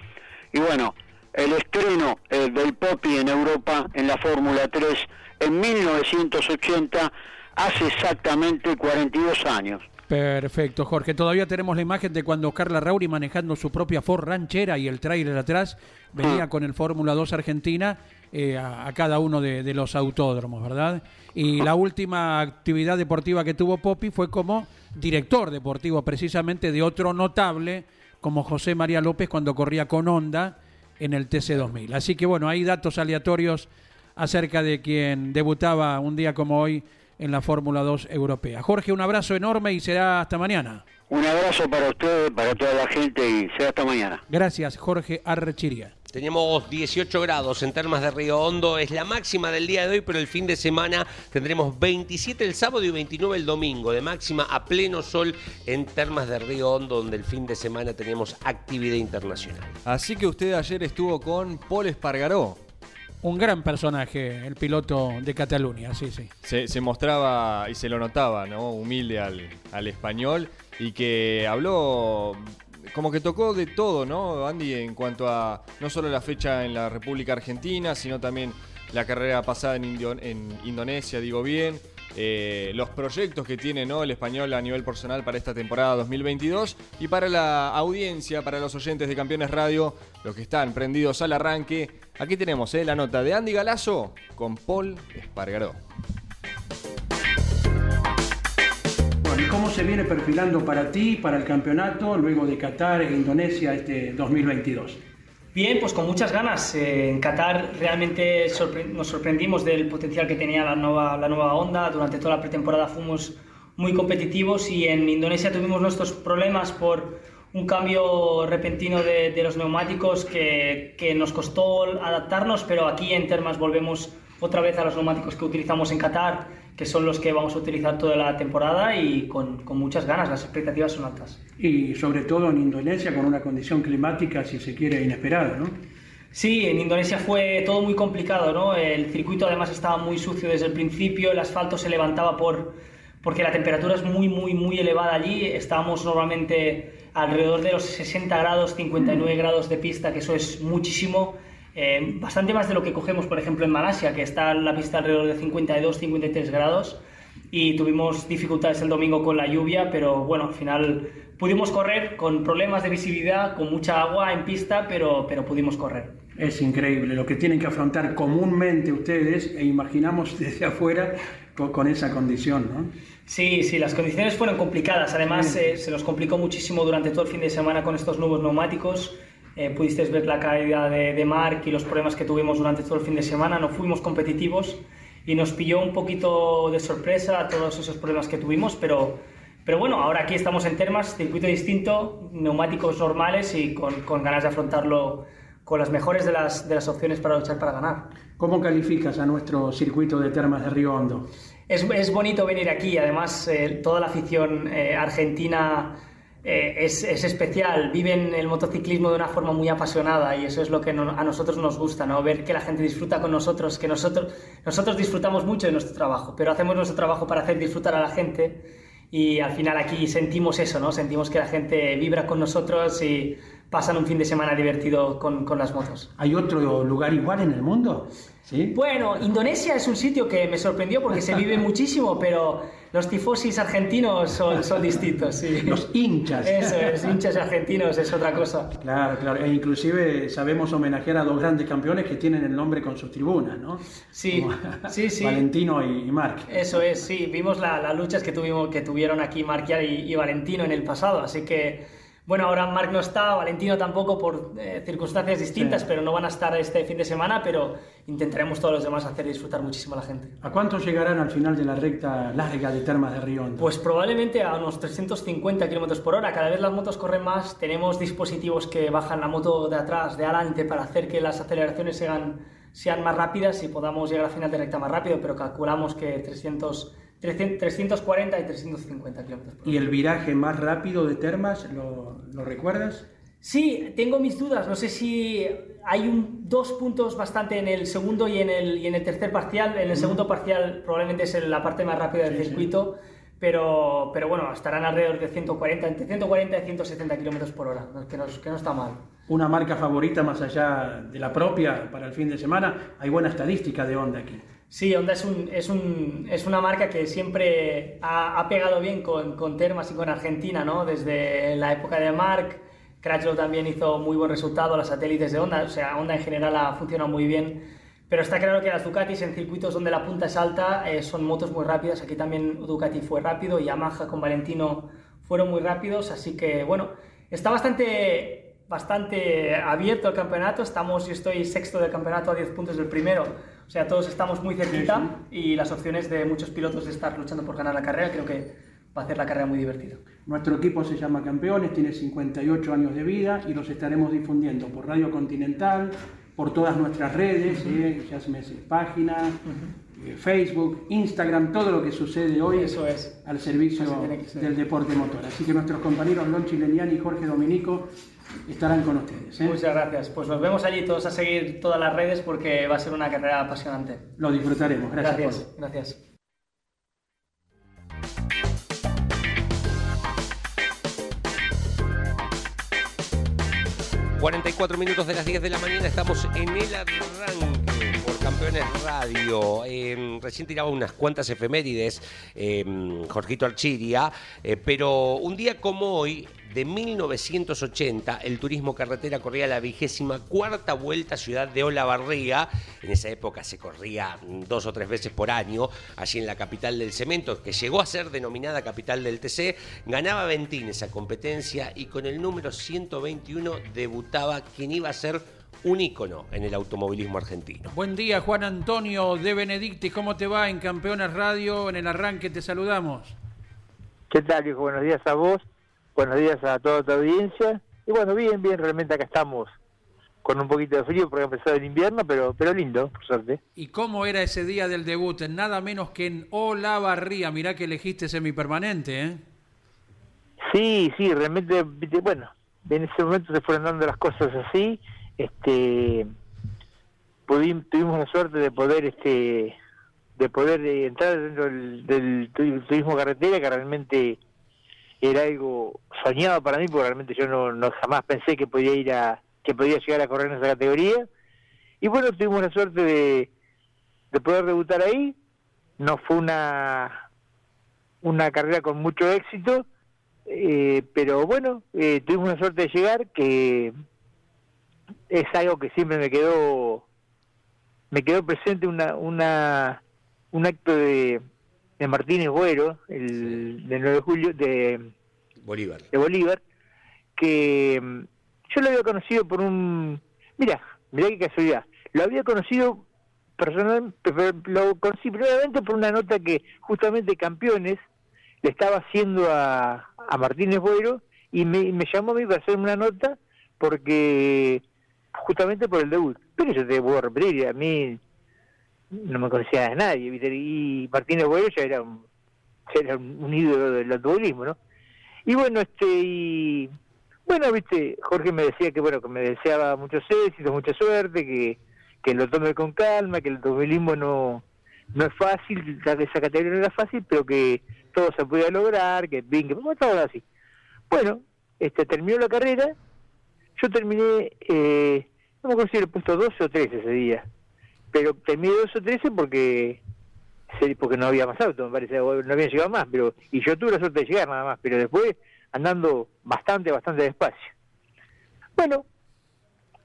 y bueno, el estreno eh, del Poppy en Europa en la Fórmula 3 en 1980, hace exactamente 42 años. Perfecto, Jorge. Todavía tenemos la imagen de cuando Carla Rauri manejando su propia Ford Ranchera y el trailer atrás venía ah. con el Fórmula 2 Argentina eh, a, cada uno de, los autódromos, ¿verdad? Y la última actividad deportiva que tuvo Popi fue como director deportivo precisamente de otro notable como José María López cuando corría con Honda en el TC2000. Así que bueno, hay datos aleatorios acerca de quien debutaba un día como hoy en la Fórmula 2 europea. Jorge, un abrazo enorme y será hasta mañana. Un abrazo para usted, para toda la gente y será hasta mañana. Gracias, Jorge Arrechiria. Tenemos 18 grados en Termas de Río Hondo, es la máxima del día de hoy, pero el fin de semana tendremos 27 el sábado y 29 el domingo, de máxima a pleno sol en Termas de Río Hondo, donde el fin de semana tenemos actividad internacional. Así que usted ayer estuvo con Paul Espargaró. Un gran personaje, el piloto de Cataluña, sí, sí. Se, mostraba y se lo notaba, ¿no? Humilde al, al español y que habló como que tocó de todo, ¿no, Andy? En cuanto a no solo la fecha en la República Argentina, sino también la carrera pasada en, en Indonesia, digo bien, eh, los proyectos que tiene el español a nivel personal para esta temporada 2022 y para la audiencia, para los oyentes de Campeones Radio, los que están prendidos al arranque. Aquí tenemos ¿eh? la nota de Andy Galazo con Paul Espargaró. ¿y cómo se viene perfilando para ti, para el campeonato, luego de Qatar e Indonesia este 2022? Bien, pues con muchas ganas. Eh, en Qatar realmente nos sorprendimos del potencial que tenía la nueva, la nueva Honda. Durante toda la pretemporada fuimos muy competitivos y en Indonesia tuvimos nuestros problemas por un cambio repentino de, de los neumáticos que, que, nos costó adaptarnos, pero aquí en Termas volvemos otra vez a los neumáticos que utilizamos en Qatar que son los que vamos a utilizar toda la temporada y con, con, muchas ganas, las expectativas son altas. Y sobre todo en Indonesia con una condición climática, si se quiere, inesperada, ¿no? Sí, en Indonesia fue todo muy complicado, ¿no? El circuito además estaba muy sucio desde el principio, el asfalto se levantaba por, porque la temperatura es muy, muy, muy elevada allí. Estábamos normalmente alrededor de los 60 grados, 59 grados de pista, que eso es muchísimo eh, bastante más de lo que cogemos, por ejemplo, en Malasia, que está la pista alrededor de 52-53 grados. Y tuvimos dificultades el domingo con la lluvia, pero bueno, al final pudimos correr con problemas de visibilidad, con mucha agua en pista, pero, pero pudimos correr. Es increíble lo que tienen que afrontar comúnmente ustedes e imaginamos desde afuera con, esa condición, ¿no? Sí, sí, las condiciones fueron complicadas. Además, eh, se nos complicó muchísimo durante todo el fin de semana con estos nuevos neumáticos. Eh, pudisteis ver la caída de, de Mark y los problemas que tuvimos durante todo el fin de semana. No fuimos competitivos y nos pilló un poquito de sorpresa todos esos problemas que tuvimos, pero, pero bueno, ahora aquí estamos en Termas, circuito distinto, neumáticos normales y con, con ganas de afrontarlo con las mejores de las, de las opciones para luchar para ganar. ¿Cómo calificas a nuestro circuito de Termas de Río Hondo? Es, es bonito venir aquí, además eh, toda la afición eh, argentina eh, es, es, especial, viven el motociclismo de una forma muy apasionada y eso es lo que a nosotros nos gusta, ¿no? ver que la gente disfruta con nosotros, que nosotros, nosotros disfrutamos mucho de nuestro trabajo, pero hacemos nuestro trabajo para hacer disfrutar a la gente y al final aquí sentimos eso, ¿no? sentimos que la gente vibra con nosotros y pasan un fin de semana divertido con, con las motos. ¿Hay otro lugar igual en el mundo? ¿Sí? Bueno, Indonesia es un sitio que me sorprendió porque se vive muchísimo, pero los tifosis argentinos son, son distintos. Sí. Los hinchas. Eso, los hinchas argentinos es otra cosa. Claro, claro. E inclusive sabemos homenajear a dos grandes campeones que tienen el nombre con sus tribunas, ¿no? Sí, sí, sí. Valentino y, Marc. Eso es, sí. Vimos las luchas que, tuvimos, que tuvieron aquí y, y Valentino en el pasado, así que bueno, ahora Marc no está, Valentino tampoco por eh, circunstancias distintas, pero no van a estar este fin de semana, pero intentaremos todos los demás hacer disfrutar muchísimo a la gente. ¿A cuántos llegarán al final de la recta larga de Termas de Río Pues probablemente a unos 350 km por hora. Cada vez las motos corren más, tenemos dispositivos que bajan la moto de atrás, de adelante, para hacer que las aceleraciones sean, sean más rápidas y podamos llegar al final de recta más rápido, pero calculamos que 300 340 y 350 kilómetros ¿Y el viraje más rápido de Termas, lo, lo, recuerdas? Sí, tengo mis dudas. No sé si hay un, dos puntos bastante en el segundo y en el, y en el tercer parcial. En el segundo parcial probablemente es la parte más rápida del circuito. Pero, pero bueno, estarán alrededor de 140, entre 140 y 170 kilómetros por hora, que no, que no está mal. ¿Una marca favorita más allá de la propia para el fin de semana? Hay buena estadística de Honda aquí. Sí, Honda es, un, es, un, es una marca que siempre ha, pegado bien con, con, Termas y con Argentina, ¿no? Desde la época de Mark, Crutchlow también hizo muy buen resultado, las satélites de Honda, o sea, Honda en general ha funcionado muy bien. Pero está claro que las Ducatis en circuitos donde la punta es alta eh, son motos muy rápidas. Aquí también Ducati fue rápido, Yamaha con Valentino fueron muy rápidos, así que bueno, está bastante, bastante abierto el campeonato. Estamos, yo estoy sexto del campeonato a 10 puntos del primero. O sea, todos estamos muy cerquita y las opciones de muchos pilotos de estar luchando por ganar la carrera creo que va a hacer la carrera muy divertida. Nuestro equipo se llama Campeones, tiene 58 años de vida y los estaremos difundiendo por Radio Continental, por todas nuestras redes, uh -huh. eh, páginas, Facebook, Instagram, todo lo que sucede hoy Eso es. al servicio del deporte motor. Así que nuestros compañeros Lonchi Leniani y Jorge Dominico estarán con ustedes. ¿eh? Muchas gracias. Pues nos vemos allí todos a seguir todas las redes porque va a ser una carrera apasionante. Lo disfrutaremos. Gracias. Gracias. gracias. 44 minutos de las 10 de la mañana estamos en el arranque por Campeones Radio. Eh, recién tiraba unas cuantas efemérides, eh, Jorgito Archiria, eh, pero un día como hoy, de 1980, el turismo carretera corría la vigésima cuarta vuelta a Ciudad de Olavarría. En esa época se corría dos o tres veces por año, allí en la capital del cemento, que llegó a ser denominada capital del TC. Ganaba Ventín esa competencia y con el número 121 debutaba quien iba a ser un ícono en el automovilismo argentino. Buen día, Juan Antonio de Benedicti. ¿Cómo te va en Campeones Radio? En el arranque te saludamos. ¿Qué tal, hijo? Buenos días a vos Buenos días a toda tu audiencia. Y bueno, bien, bien, realmente acá estamos con un poquito de frío porque ha empezado el invierno, pero, pero lindo, por suerte. ¿Y cómo era ese día del debut? Nada menos que en Olavarría. Mirá que elegiste semipermanente, ¿eh? Sí, sí, realmente, bueno, en ese momento se fueron dando las cosas así. Este, tuvimos la suerte de poder, este, de poder entrar dentro del, del turismo carretera, que realmente era algo soñado para mí porque realmente yo no, no jamás pensé que podía ir a que podía llegar a correr en esa categoría. Y bueno tuvimos la suerte de, de poder debutar ahí. No fue una una carrera con mucho éxito eh, pero bueno eh, tuvimos la suerte de llegar que es algo que siempre me quedó me quedó presente una una un acto de de Martínez Buero, el del 9 de julio, de Bolívar. De Bolívar, que mm, yo lo había conocido por un... Mira, mira qué casualidad. Lo había conocido personalmente, lo conocí primeramente por una nota que justamente Campeones le estaba haciendo a, a Martínez Buero y me, me llamó a mí para hacer una nota porque justamente por el debut. Pero yo te puedo repetir, a mí no me conocía de nadie, ¿viste? y Martínez Boero ya era un, era un ídolo del automovilismo, ¿no? Y bueno, este, y bueno, viste, Jorge me decía que bueno, que me deseaba muchos éxitos, mucha suerte, que, que lo tome con calma, que el automovilismo no, no es fácil, esa categoría no era fácil, pero que todo se podía lograr, que bien, que así. Bueno, este terminó la carrera, yo terminé, eh, no me acuerdo era puesto 12 o 13 ese día pero terminé dos o 13 porque porque no había más autos, me parece, no habían llegado más, pero y yo tuve la suerte de llegar nada más, pero después andando bastante, bastante despacio. Bueno,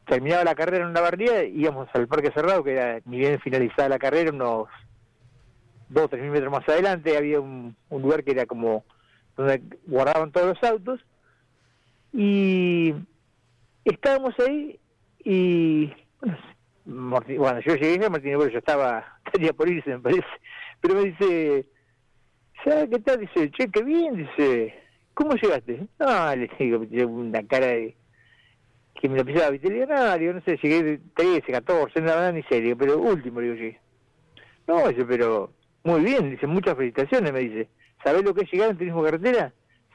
terminaba la carrera en una barriada, íbamos al parque cerrado, que era ni bien finalizada la carrera, unos dos tres mil metros más adelante, había un, lugar que era como donde guardaban todos los autos, y estábamos ahí y bueno, yo llegué Martín yo estaba, tenía por irse, me parece, pero me dice, ¿sabes qué tal? Dice, che, qué bien, dice, ¿cómo llegaste? No, le digo, una cara de que me lo pisaba, digo, no, no sé, llegué de 13, 14, nada, ni serio, pero último, digo, llegué. No, dice, pero muy bien, dice, muchas felicitaciones, me dice. ¿Sabés lo que es llegar en turismo carretera?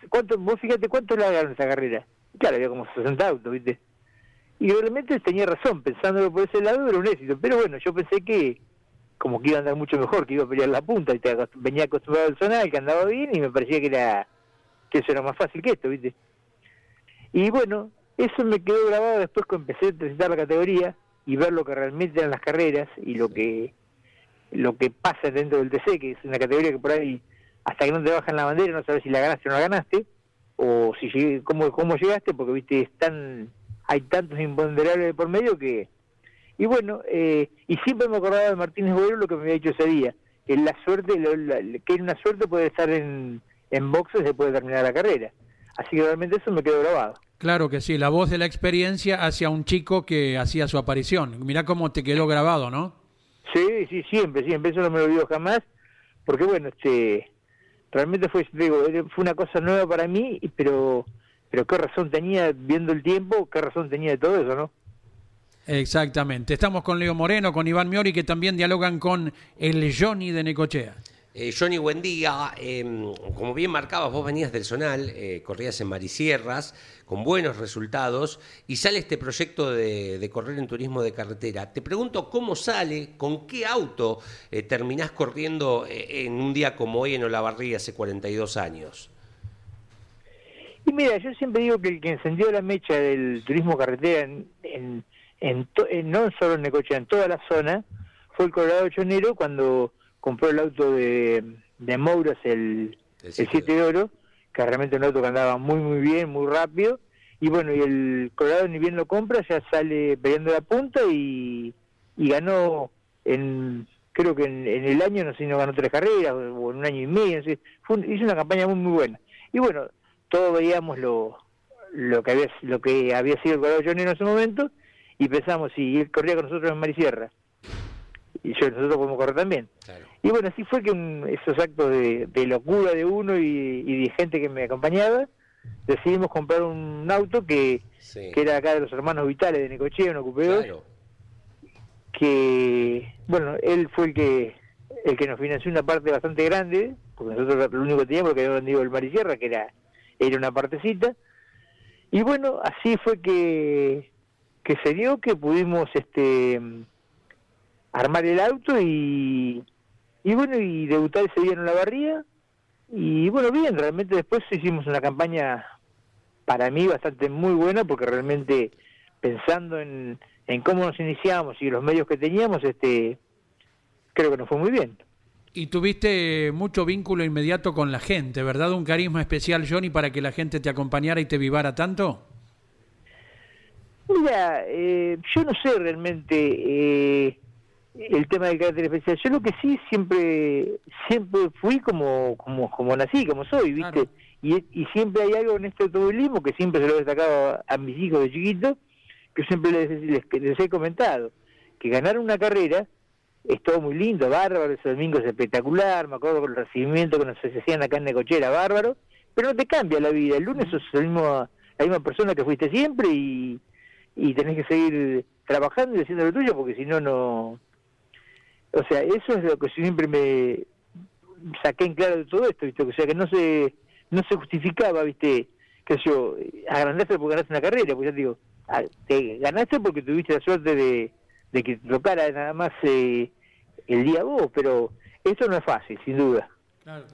¿Cuánto, vos fíjate cuánto en esa carrera? Claro, había como 60 autos, ¿viste? Y realmente tenía razón, pensándolo por ese lado era un éxito. Pero bueno, yo pensé que como que iba a andar mucho mejor, que iba a pelear la punta, y te, venía acostumbrado al zonal, que andaba bien, y me parecía que era que eso era más fácil que esto, ¿viste? Y bueno, eso me quedó grabado después cuando empecé a transitar la categoría y ver lo que realmente eran las carreras y lo que lo que pasa dentro del TC, que es una categoría que por ahí, hasta que no te bajan la bandera, no sabes si la ganaste o no la ganaste, o si cómo, cómo llegaste, porque viste, es tan hay tantos imponderables por medio que... Y bueno, eh, y siempre me acordaba de Martínez Boero lo que me había dicho ese día, que la suerte, que en una suerte puede estar en, en boxes después de terminar la carrera. Así que realmente eso me quedó grabado. Claro que sí, la voz de la experiencia hacia un chico que hacía su aparición. Mirá cómo te quedó grabado, ¿no? Sí, sí, siempre, siempre, eso no me lo olvido jamás, porque bueno, este, realmente fue, digo, fue una cosa nueva para mí, pero pero qué razón tenía, viendo el tiempo, qué razón tenía de todo eso, ¿no? Exactamente. Estamos con Leo Moreno, con Iván Miori, que también dialogan con el Johnny de Necochea. Eh, Johnny, buen día. Em, como bien marcabas, vos venías del Zonal, eh, corrías en Marisierras, con buenos resultados, y sale este proyecto de, correr en turismo de carretera. Te pregunto cómo sale, con qué auto eh, terminás corriendo en un día como hoy en Olavarría hace 42 años. Y mira, yo siempre digo que el que encendió la mecha del turismo carretera, en, en, no solo en Necochea, en toda la zona, fue el Colorado Chonero cuando compró el auto de, de Mouras, el, el 7 de oro, que realmente un auto que andaba muy, muy bien, muy rápido. Y bueno, y el Colorado ni bien lo compra, ya sale peleando la punta y, y ganó en creo que en, el año, no sé si no ganó tres carreras o en un año y medio, fue hizo una campaña muy, muy buena. Y bueno, todos veíamos lo, lo que había lo que había sido el Colorado Johnny en ese momento y pensamos, si él corría con nosotros en Marisierra, y yo nosotros podemos correr también. Y bueno, así fue que esos actos de, locura de uno y, de gente que me acompañaba, decidimos comprar un auto que, que era acá de los hermanos Vitales de Necochea, un Coupé que, bueno, él fue el que el que nos financió una parte bastante grande, porque nosotros lo único que teníamos que habíamos vendido el Marisierra, que era, era una partecita, y bueno, así fue que, que se dio que pudimos este armar el auto y, y bueno, y debutar ese día en la barría. Y bueno, bien, realmente después hicimos una campaña para mí bastante muy buena porque realmente pensando en, en cómo nos iniciamos y los medios que teníamos, este creo que nos fue muy bien. Y tuviste mucho vínculo inmediato con la gente, ¿verdad? Un carisma especial, Johnny, para que la gente te acompañara y te vivara tanto. Mira, eh, yo no sé realmente eh, el tema del carácter especial. Yo lo que sí siempre siempre fui como como como nací, como soy, ¿viste? Y, y siempre hay algo en este automovilismo que siempre se lo he destacado a, mis hijos de chiquito, que siempre les, les, he comentado, que ganar una carrera es todo muy lindo, bárbaro, ese domingo es espectacular, me acuerdo con el recibimiento que nos hacían acá en Necochera, bárbaro, pero no te cambia la vida, el lunes sos el mismo, la misma persona que fuiste siempre y, y tenés que seguir trabajando y haciendo lo tuyo porque si no, no o sea, eso es lo que siempre me saqué en claro de todo esto, ¿viste? O sea, que no se, no se justificaba, ¿viste? Que yo, agrandaste porque ganaste una carrera, pues ya digo, te ganaste porque tuviste la suerte de, de que tocara nada más eh, el día vos, pero eso no es fácil, sin duda. Claro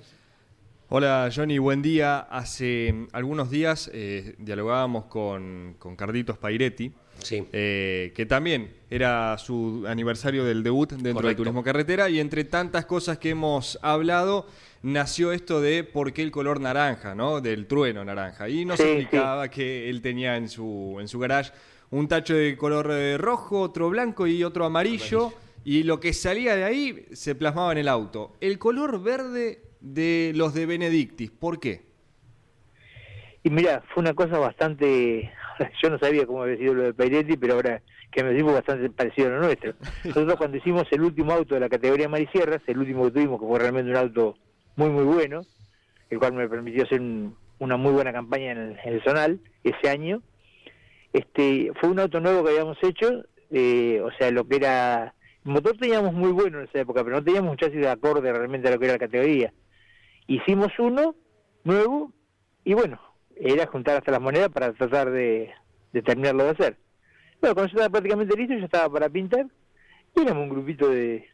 Hola Johnny, buen día. Hace algunos días eh, dialogábamos con, con Carditos Pairetti, eh, que también era su aniversario del debut dentro del turismo carretera y entre tantas cosas que hemos hablado nació esto de por qué el color naranja, ¿no? Del trueno naranja. Y nos explicaba que él tenía en su, en su garage un tacho de color eh, rojo, otro blanco y otro amarillo, Y lo que salía de ahí se plasmaba en el auto. El color verde de los de Benedictis, ¿por qué? Y mira, fue una cosa bastante yo no sabía cómo había sido lo de Pairetti, pero ahora que me decimos bastante parecido a lo nuestro. Nosotros cuando hicimos el último auto de la categoría Marisierras, el último que tuvimos, que fue realmente un auto muy muy bueno, el cual me permitió hacer una muy buena campaña en el, zonal ese año, este fue un auto nuevo que habíamos hecho, eh, o sea, lo que era... El motor teníamos muy bueno en esa época, pero no teníamos un chasis de acorde realmente a lo que era la categoría. Hicimos uno nuevo y bueno, era juntar hasta las monedas para tratar de, terminarlo de hacer. Bueno, cuando yo estaba prácticamente listo, yo estaba para pintar, y éramos un grupito de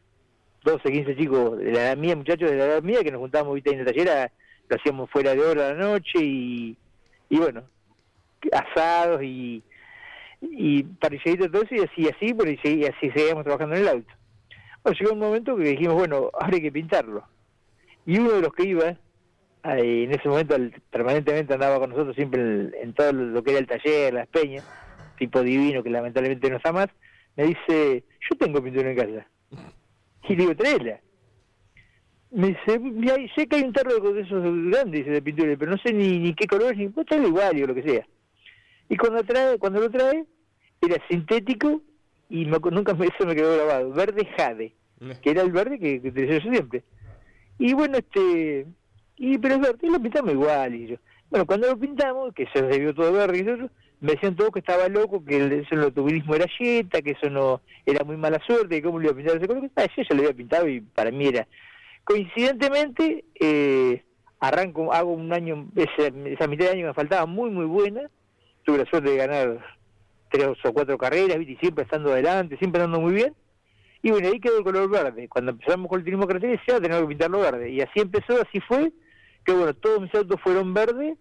12, 15 chicos de la edad mía, muchachos de la edad mía, que nos juntábamos en la tallera, lo hacíamos fuera de hora a la noche, y, y bueno, asados y, y parrilladitos todo eso, y así, así, y así seguíamos trabajando en el auto. Bueno, llegó un momento que dijimos, bueno, ahora hay que pintarlo. Y uno de los que iba, en ese momento permanentemente andaba con nosotros siempre en, todo lo que era el taller, las peñas, tipo divino que lamentablemente no está más, me dice, yo tengo pintura en casa. Y le digo, tráela. Me dice, sé que hay un tarro de esos grandes de pintura, pero no sé ni, qué color, ni pues igual, o lo que sea. Y cuando trae, cuando lo trae, era sintético y nunca me, eso me quedó grabado, verde jade, que era el verde que, que utilicé yo siempre. Y bueno, este y pero es verde, lo pintamos igual. Y yo, bueno, cuando lo pintamos, que se debió todo verde, y me decían todos que estaba loco, que el, eso el automovilismo era yeta, que eso no era muy mala suerte, que cómo le iba a pintar ese color. Ah, yo ya lo había pintado y para mí era. Coincidentemente, eh, arranco, hago un año, esa, esa mitad de año me faltaba muy, muy buena. Tuve la suerte de ganar tres o cuatro carreras, ¿viste? y siempre estando adelante, siempre andando muy bien. Y bueno, ahí quedó el color verde. Cuando empezamos con el turismo carretera, decía, tenemos que pintarlo verde. Y así empezó, así fue, que bueno, todos mis autos fueron verdes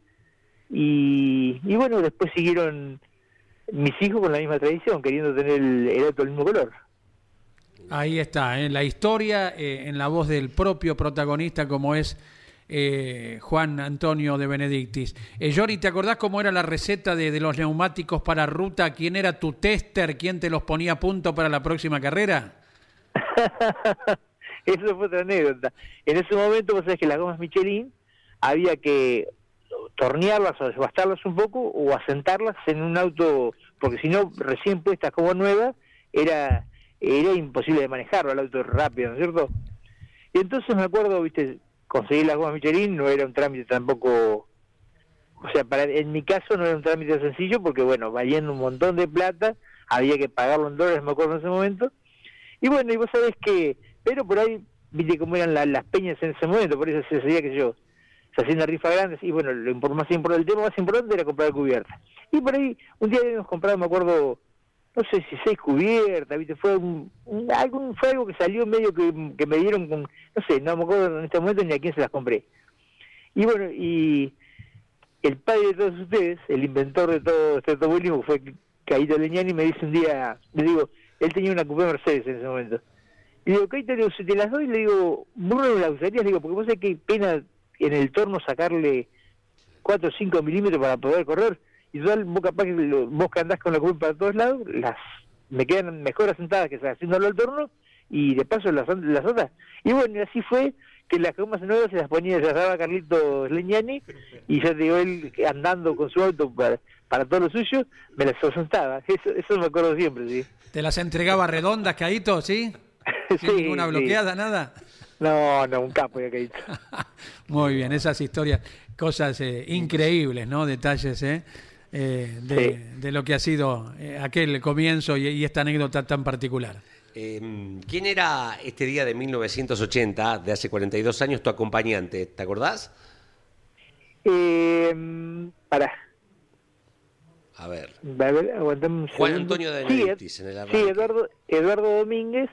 y, y bueno, después siguieron mis hijos con la misma tradición, queriendo tener el, auto del mismo color. Ahí está, en ¿eh? la historia, eh, en la voz del propio protagonista como es eh, Juan Antonio de Benedictis. Eh, Jory, ¿te acordás cómo era la receta de, los neumáticos para ruta? ¿Quién era tu tester? ¿Quién te los ponía a punto para la próxima carrera? Eso fue otra anécdota. En ese momento, vos sabés que las gomas Michelin había que tornearlas o desbastarlas un poco o asentarlas en un auto, porque si no, recién puestas como nuevas, era, era imposible de manejarlo, el auto rápido, ¿no es cierto? Y entonces me acuerdo, viste, conseguir las gomas Michelin no era un trámite tampoco, o sea, para en mi caso no era un trámite sencillo porque, bueno, valiendo un montón de plata, había que pagarlo en dólares, me acuerdo en ese momento. Y bueno, y vos sabés que, pero por ahí, viste cómo eran las peñas en ese momento, por eso se decía que yo se hacían rifas grandes y bueno, lo más importante, el tema más importante era comprar cubiertas. Y por ahí, un día habíamos comprado, me acuerdo, no sé si seis cubiertas, ¿viste? Fue, un, algo, fue algo que salió medio que, que me dieron con, no sé, no me acuerdo en este momento ni a quién se las compré. Y bueno, y el padre de todos ustedes, el inventor de todo este automovilismo fue Caíto Leñani me dice un día, le digo, él tenía una Coupé Mercedes en ese momento. Y digo, Caíto, si te las doy, le digo, burro no la usarías, le digo, porque vos sabés qué pena en el torno sacarle 4 o 5 milímetros para poder correr. Y total, vos capaz que vos que andás con la curva para todos lados, las me quedan mejor asentadas que haciéndolo al torno y de paso las, las otras. Y bueno, así fue que las gomas nuevas se las ponía, se las daba Carlito Leñani y ya digo, él andando con su auto para, para todo lo suyo, me las asentaba. Eso, eso me acuerdo siempre, sí. ¿Te las entregaba redondas, Caíto, sí? ¿Sin ninguna bloqueada, nada? No, no, un capo ya que Muy bien, esas historias, cosas eh, increíbles, ¿no? Detalles, ¿eh? Eh de, lo que ha sido eh, aquel comienzo y, esta anécdota tan particular. Em, ¿Quién era este día de 1980, de hace 42 años, tu acompañante? ¿Te acordás? Eh, para, a ver. Juan Antonio de sí, en el Sí, Eduardo, Eduardo Domínguez,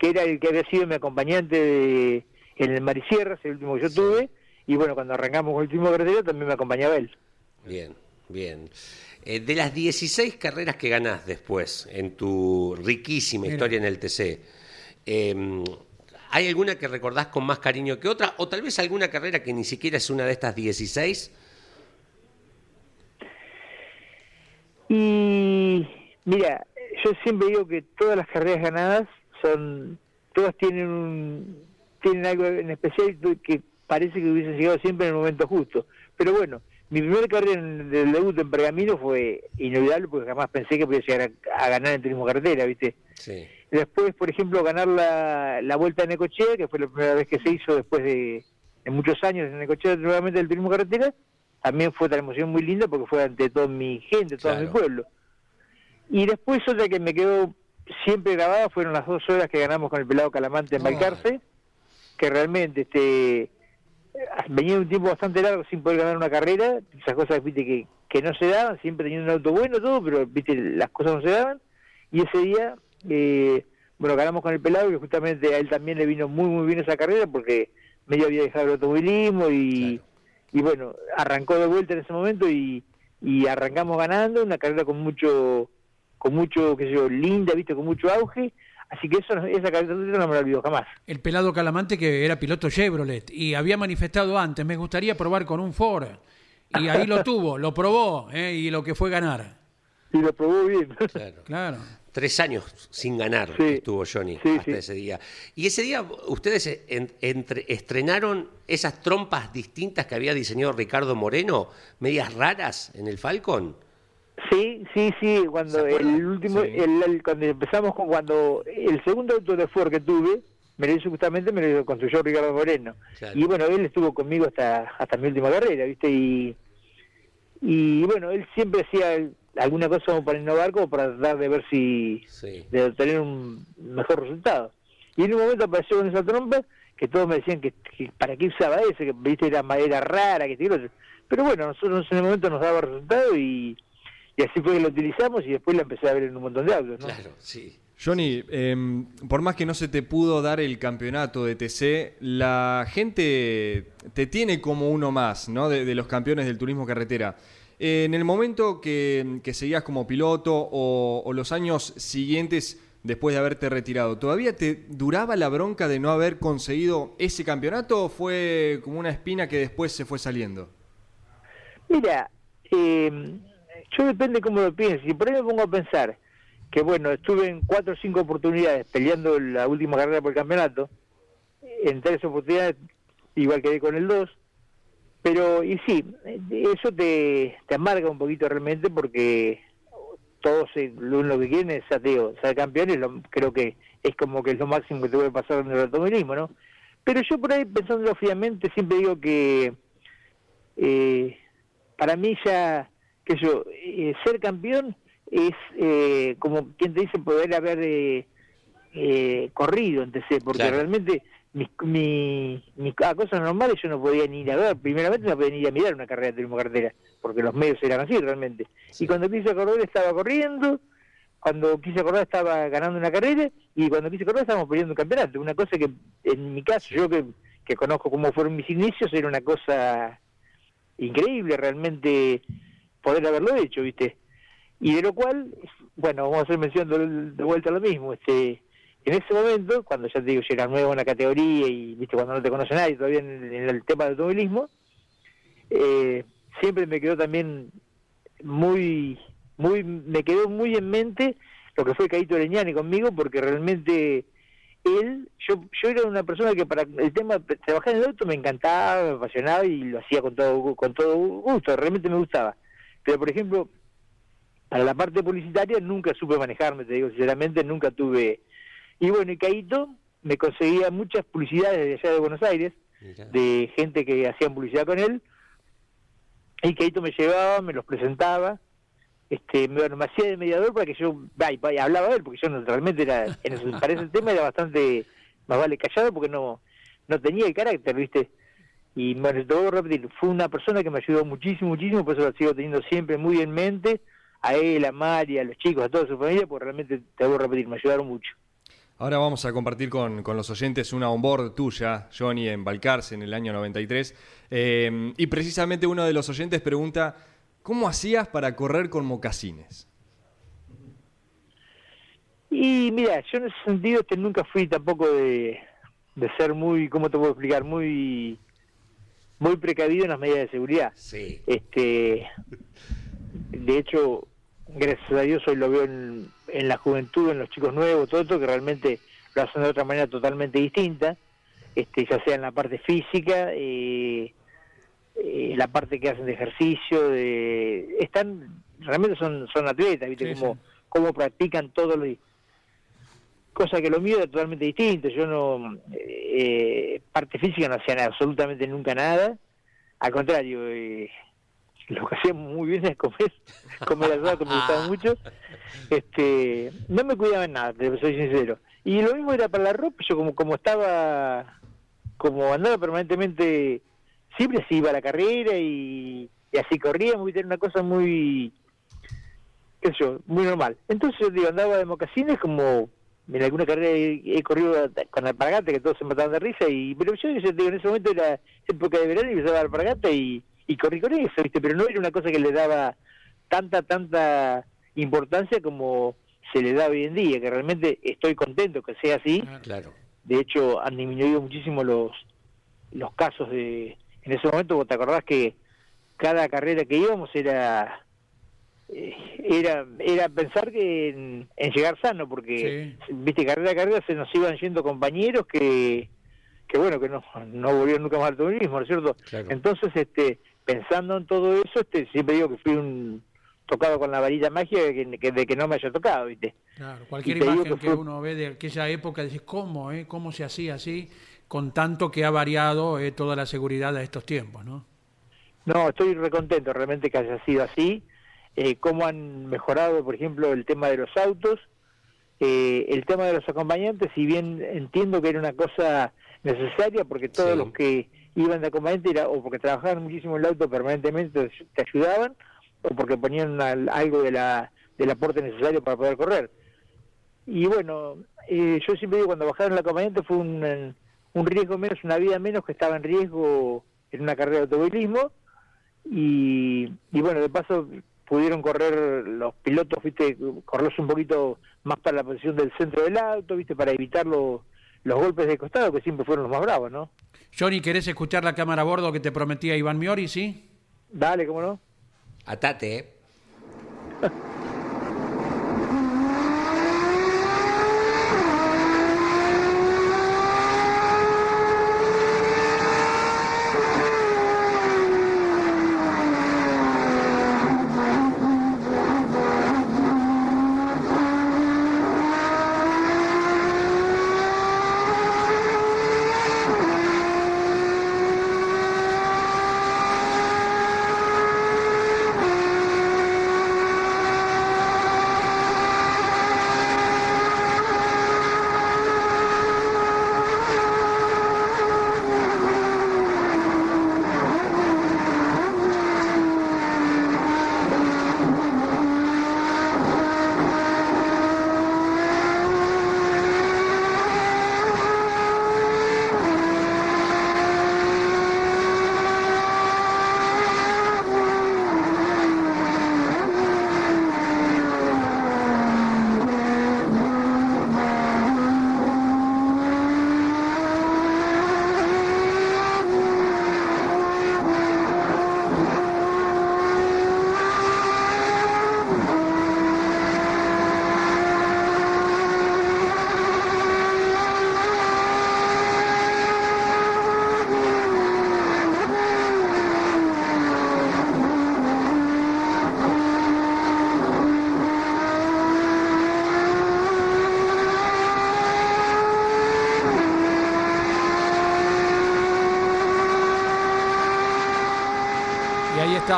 que era el que había sido mi acompañante de, en el Marisierras, el último que yo tuve, y bueno, cuando arrancamos con el último carretero también me acompañaba él. Bien, bien. Eh, de las 16 carreras que ganás después en tu riquísima historia en el TC, em, ¿hay alguna que recordás con más cariño que otra? ¿O tal vez alguna carrera que ni siquiera es una de estas 16? Y mira, yo siempre digo que todas las carreras ganadas son, todas tienen un, tienen algo en especial que parece que hubiesen llegado siempre en el momento justo. Pero bueno, mi primera carrera en, del debut en Pergamino fue inolvidable porque jamás pensé que podía llegar a, ganar en turismo carretera, ¿viste? Sí. Después, por ejemplo, ganar la, la vuelta en Necochea, que fue la primera vez que se hizo después de, muchos años en Necochea nuevamente del turismo carretera, también fue otra emoción muy linda porque fue ante toda mi gente, todo mi pueblo. Y después otra que me quedó siempre grabada fueron las dos horas que ganamos con el pelado Calamante en Balcarce, que realmente este venía un tiempo bastante largo sin poder ganar una carrera, esas cosas viste que, que no se daban, siempre teniendo un auto bueno todo, pero viste las cosas no se daban, y ese día eh, bueno ganamos con el pelado que justamente a él también le vino muy muy bien esa carrera porque medio había dejado el automovilismo y y bueno, arrancó de vuelta en ese momento y, y arrancamos ganando, una carrera con mucho, con mucho, qué sé yo, linda, viste, con mucho auge, así que eso, esa carrera no me la olvido jamás. El pelado Calamante que era piloto Chevrolet y había manifestado antes, me gustaría probar con un Ford, y ahí lo tuvo, lo probó, ¿eh? y lo que fue ganar. Y lo probó bien. Claro. claro tres años sin ganar estuvo Johnny hasta ese día. Y ese día ustedes estrenaron esas trompas distintas que había diseñado Ricardo Moreno, medias raras en el Falcon. Sí, sí, sí, cuando el último, el, cuando empezamos con cuando el segundo auto de Ford que tuve, me lo hizo justamente, me lo construyó Ricardo Moreno. Y bueno, él estuvo conmigo hasta hasta mi última carrera, ¿viste? Y, y bueno, él siempre hacía alguna cosa como para innovar, como para tratar de ver si, de obtener un mejor resultado. Y en un momento apareció con esa trompa, que todos me decían que, para qué usaba ese, que viste era madera rara, que pero bueno, nosotros en el momento nos daba resultado y, y así fue que lo utilizamos y después la empecé a ver en un montón de autos, ¿no? Claro, sí. Johnny, em, por más que no se te pudo dar el campeonato de TC, la gente te tiene como uno más, ¿no? De, los campeones del turismo carretera. en el momento que, seguías como piloto o, o, los años siguientes después de haberte retirado, ¿todavía te duraba la bronca de no haber conseguido ese campeonato o fue como una espina que después se fue saliendo? Mira, eh, yo depende cómo lo pienses. Y por ahí me pongo a pensar que, bueno, estuve en cuatro o cinco oportunidades peleando la última carrera por el campeonato. En tres oportunidades, igual quedé con el dos. Pero, y sí, eso te, te amarga un poquito realmente porque todos lo, que quieren es ateo, ser campeones, lo, creo que es como que es lo máximo que te puede pasar en el automovilismo, ¿no? Pero yo por ahí pensándolo fríamente siempre digo que eh, para mí ya, que yo, eh, ser campeón es eh, como quien te dice poder haber eh, eh corrido en TC, porque realmente mis, mi, mis cosas normales yo no podía ni ir a ver, primeramente no podía ni ir a mirar una carrera de turismo carretera, porque los medios eran así realmente. Y cuando quise correr estaba corriendo, cuando quise correr estaba ganando una carrera, y cuando quise correr estábamos perdiendo un campeonato. Una cosa que en mi caso, yo que, que conozco cómo fueron mis inicios, era una cosa increíble realmente poder haberlo hecho, ¿viste? Y de lo cual, bueno, vamos a hacer mención de, vuelta a lo mismo, este en ese momento, cuando ya te digo, yo era nuevo en la categoría y viste cuando no te conoce nadie todavía en, el tema del automovilismo, eh, siempre me quedó también muy, muy, me quedó muy en mente lo que fue Caito Leñani conmigo, porque realmente él, yo, yo era una persona que para el tema trabajar en el auto me encantaba, me apasionaba y lo hacía con todo, con todo gusto, realmente me gustaba. Pero por ejemplo, para la parte publicitaria nunca supe manejarme, te digo sinceramente, nunca tuve... Y bueno, y Caito me conseguía muchas publicidades de allá de Buenos Aires, de gente que hacían publicidad con él, y Caito me llevaba, me los presentaba, este, me, me hacía de mediador para que yo vaya, vaya, hablaba de él, porque yo no, realmente era, en ese, para ese tema era bastante, más vale callado, porque no, no tenía el carácter, ¿viste? Y bueno, te voy a repetir, fue una persona que me ayudó muchísimo, muchísimo, por eso lo sigo teniendo siempre muy en mente, a él, a María, a los chicos, a toda su familia, porque realmente te voy a repetir, me ayudaron mucho. Ahora vamos a compartir con, con, los oyentes una onboard tuya, Johnny, en Balcarce en el año 93. Eh, y precisamente uno de los oyentes pregunta ¿Cómo hacías para correr con mocasines? Y mira, yo en ese sentido que nunca fui tampoco de, ser muy, ¿cómo te puedo explicar? Muy muy precavido en las medidas de seguridad. Sí. Este, de hecho, gracias a Dios hoy lo veo en, en la juventud, en los chicos nuevos, todo esto que realmente lo hacen de otra manera totalmente distinta, este, ya sea en la parte física, eh, eh, la parte que hacen de ejercicio, de están realmente son son atletas, viste cómo, practican todo lo cosa que lo mío es totalmente distinto. Yo no eh, parte física no hacía absolutamente nunca nada, al contrario. Eh, lo que hacía muy bien es comer, comer asado, que me gustaba mucho. Este, no me cuidaba en nada, te soy sincero. Y lo mismo era para la ropa, yo como, como estaba, como andaba permanentemente siempre se iba a la carrera y, así corríamos, y era una cosa muy, qué sé yo, muy normal. Entonces yo digo, andaba de mocasines como en alguna carrera he, corrido con alpargata que todos se mataban de risa y pero yo, digo, en ese momento era época de verano y empezaba alpargata y, y corrí con eso, ¿viste? pero no era una cosa que le daba tanta, tanta importancia como se le da hoy en día, que realmente estoy contento que sea así. Ah, claro. De hecho, han disminuido muchísimo los, los casos de, en ese momento vos te acordás que cada carrera que íbamos era era era pensar que en, llegar sano porque viste carrera a carrera se nos iban yendo compañeros que que bueno que no no volvieron nunca más al turismo ¿no es cierto? entonces este pensando en todo eso este siempre digo que fui un tocado con la varilla mágica de que, de que no me haya tocado viste claro cualquier imagen que, uno ve de aquella época dice cómo eh cómo se hacía así con tanto que ha variado eh, toda la seguridad de estos tiempos, ¿no? No, estoy recontento realmente que haya sido así. Eh, cómo han mejorado, por ejemplo, el tema de los autos, eh, el tema de los acompañantes, si bien entiendo que era una cosa necesaria, porque todos los que iban de acompañante era o porque trabajaban muchísimo en el auto permanentemente te ayudaban, o porque ponían algo de la, del aporte necesario para poder correr. Y bueno, eh, yo siempre digo, cuando bajaron el acompañante fue un, un riesgo menos, una vida menos que estaba en riesgo en una carrera de automovilismo. Y, y bueno, de paso pudieron correr los pilotos, viste, correrse un poquito más para la posición del centro del auto, viste, para evitar los, los golpes de costado, que siempre fueron los más bravos, ¿no? Johnny, ¿querés escuchar la cámara a bordo que te prometía Iván Miori, sí? Dale, ¿cómo no? Atate, ¿eh?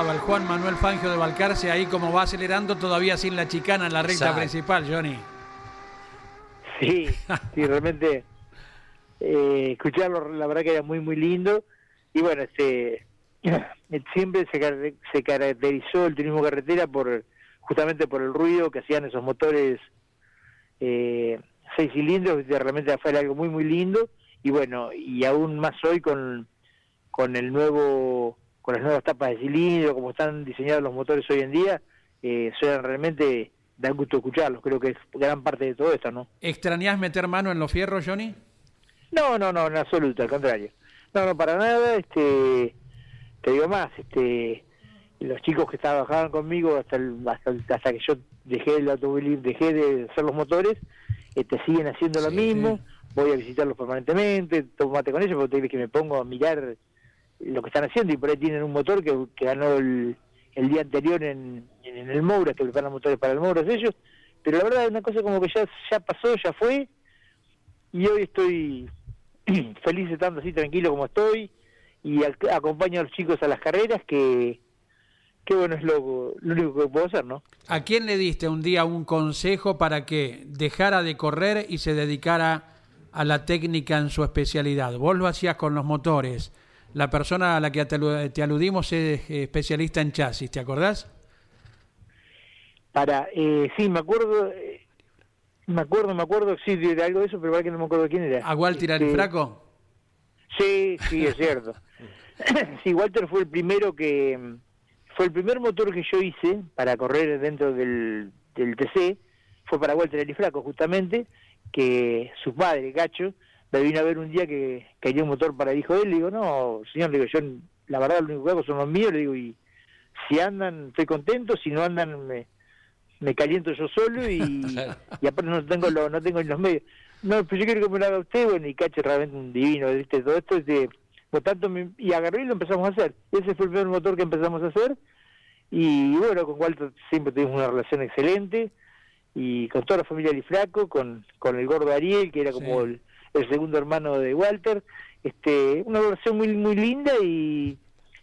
Juan Manuel Fangio de Balcarce ahí como va acelerando todavía sin la chicana en la recta principal, Johnny. Sí, sí, realmente eh, escucharlo la verdad que era muy muy lindo. Y bueno, este siempre se, se caracterizó el turismo carretera por justamente por el ruido que hacían esos motores eh, seis cilindros, realmente fue algo muy muy lindo. Y bueno, y aún más hoy con, con el nuevo con las nuevas tapas de cilindro, como están diseñados los motores hoy en día, eh, suenan realmente, dan gusto escucharlos, creo que es gran parte de todo esto, ¿no? ¿Extrañás meter mano en los fierros, Johnny? No, no, no, en absoluto, al contrario. No, no, para nada, este, te digo más, este, los chicos que trabajaban conmigo hasta, hasta, que yo dejé el automóvil, dejé de hacer los motores, este, siguen haciendo lo mismo, voy a visitarlos permanentemente, tomate con ellos, porque te que me pongo a mirar lo que están haciendo y por ahí tienen un motor que, ganó el, día anterior en, en el Moura, que preparan motores para el Moura ellos, pero la verdad es una cosa como que ya, ya pasó, ya fue, y hoy estoy feliz estando así tranquilo como estoy, y acompaño a los chicos a las carreras, que, que bueno, es lo, lo único que puedo hacer, ¿no? ¿A quién le diste un día un consejo para que dejara de correr y se dedicara a la técnica en su especialidad? Vos lo hacías con los motores, la persona a la que te aludimos es especialista en chasis, ¿te acordás? Para, eh, sí, me acuerdo, eh, me acuerdo, me acuerdo, sí, de algo de eso, pero igual que no me acuerdo quién era. ¿A Walter este, Arifraco? Sí, sí, es cierto. sí, Walter fue el primero que, fue el primer motor que yo hice para correr dentro del, del TC, fue para Walter Arifraco justamente, que su padre, Gacho, me vino a ver un día que quería un motor para el hijo de él, le digo, no, señor, le digo, yo la verdad lo único que hago son los míos, le digo, y si andan, estoy contento, si no andan, me, me caliento yo solo y, y aparte no tengo lo, no tengo los medios. No, pues yo quiero que me lo haga usted, bueno, y Cache realmente un divino, ¿viste? todo esto es de, por tanto, y agarré y lo empezamos a hacer. Ese fue el primer motor que empezamos a hacer, y bueno, con Walter siempre tuvimos una relación excelente, y con toda la familia Lifraco, con, con el gordo Ariel, que era como el el segundo hermano de Walter, este, una relación muy muy linda y,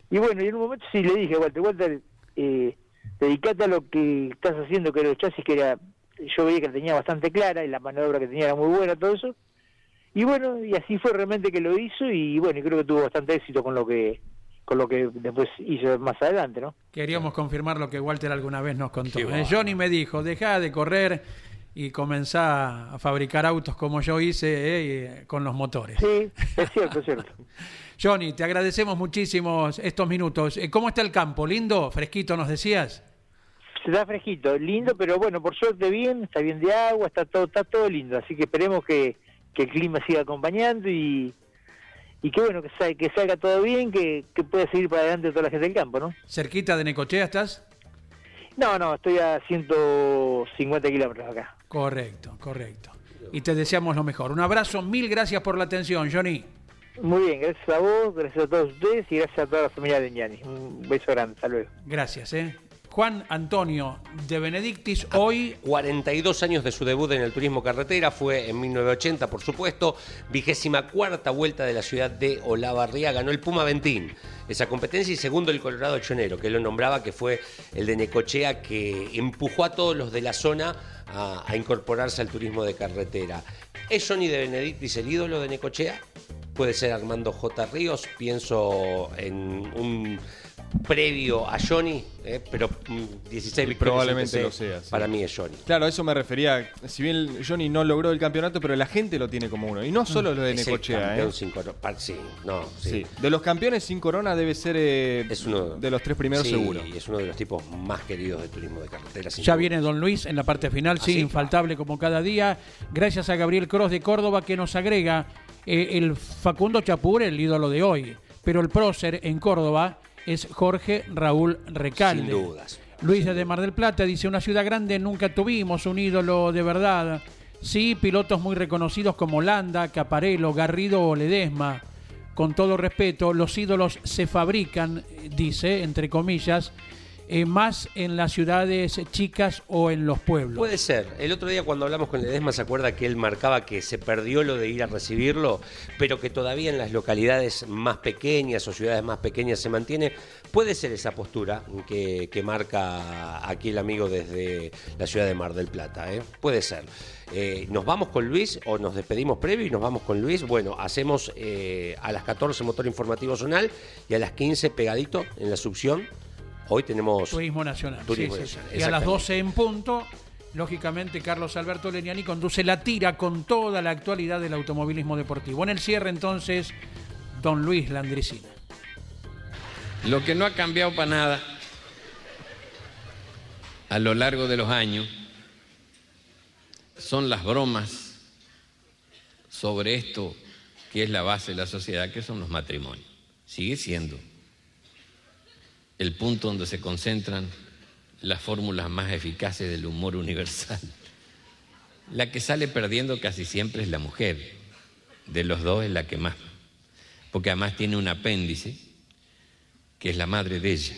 y bueno, y en un momento sí le dije a Walter, Walter, eh, dedicate a lo que estás haciendo, que era el chasis, que era, yo veía que tenía bastante clara y la maniobra que tenía era muy buena, todo eso. Y bueno, y así fue realmente que lo hizo y bueno, y creo que tuvo bastante éxito con lo que con lo que después hizo más adelante, ¿no? Queríamos confirmar lo que Walter alguna vez nos contó. ¿eh? Johnny me dijo, deja de correr y comenzá a fabricar autos como yo hice eh, con los motores. Sí, es cierto, es cierto. Johnny, te agradecemos muchísimo estos minutos. Eh, ¿Cómo está el campo? ¿Lindo? ¿Fresquito nos decías? Está fresquito, lindo, pero bueno, por suerte bien, está bien de agua, está todo, está todo lindo, así que esperemos que, que el clima siga acompañando y, y que bueno, que salga, que salga todo bien, que, que pueda seguir para adelante toda la gente del campo, ¿no? ¿Cerquita de Necochea estás? No, no, estoy a 150 kilómetros acá. Correcto, correcto. Y te deseamos lo mejor. Un abrazo, mil gracias por la atención, Johnny. Muy bien, gracias a vos, gracias a todos ustedes y gracias a toda la familia de Ñani. Un beso grande, hasta luego. Gracias, eh. Juan Antonio de Benedictis, hoy... 42 años de su debut en el turismo carretera, fue en 1980, por supuesto, vigésima cuarta vuelta de la ciudad de Olavarría, ganó el Puma Ventín esa competencia y segundo el Colorado Chonero, que lo nombraba, que fue el de Necochea, que empujó a todos los de la zona a, a incorporarse al turismo de carretera. ¿Es Johnny de Benedictis el ídolo de Necochea? Puede ser Armando J. Ríos, pienso en un previo a Johnny, eh, pero 16 mm, victorias. Probablemente lo sea. Para mí es Johnny. Claro, a eso me refería. Si bien Johnny no logró el campeonato, pero la gente lo tiene como uno. Y no solo lo de es Necochea. ¿eh? Sin sí, no, sí. De los campeones sin corona debe ser eh, es uno, de los tres primeros seguro. Y es uno de los tipos más queridos de turismo de carretera. Ya viene Don Luis en la parte final, sí, infaltable como cada día. Gracias a Gabriel Cross de Córdoba que nos agrega eh, el Facundo Chapur, el ídolo de hoy. Pero el prócer en Córdoba es Jorge Raúl Recalde. Sin dudas. Luis de Mar del Plata dice, una ciudad grande nunca tuvimos un ídolo de verdad. Sí, pilotos muy reconocidos como Landa, Caparello, Garrido o Ledesma. Con todo respeto, los ídolos se fabrican, dice, entre comillas, eh, más en las ciudades chicas o en los pueblos. Puede ser. El otro día cuando hablamos con Ledesma se acuerda que él marcaba que se perdió lo de ir a recibirlo, pero que todavía en las localidades más pequeñas o ciudades más pequeñas se mantiene. Puede ser esa postura que, marca aquí el amigo desde la ciudad de Mar del Plata. ¿eh? Puede ser. Eh, ¿Nos vamos con Luis o nos despedimos previo y nos vamos con Luis? Bueno, hacemos a las 14 motor informativo zonal y a las 15 pegadito en la succión Hoy tenemos... Turismo Nacional. Y a las 12 en punto, lógicamente, Carlos Alberto Leniani conduce la tira con toda la actualidad del automovilismo deportivo. En el cierre, entonces, don Luis Landricina. Lo que no ha cambiado para nada a lo largo de los años son las bromas sobre esto que es la base de la sociedad, que son los matrimonios. Sigue siendo el punto donde se concentran las fórmulas más eficaces del humor universal. La que sale perdiendo casi siempre es la mujer, de los dos es la que más, porque además tiene un apéndice que es la madre de ella,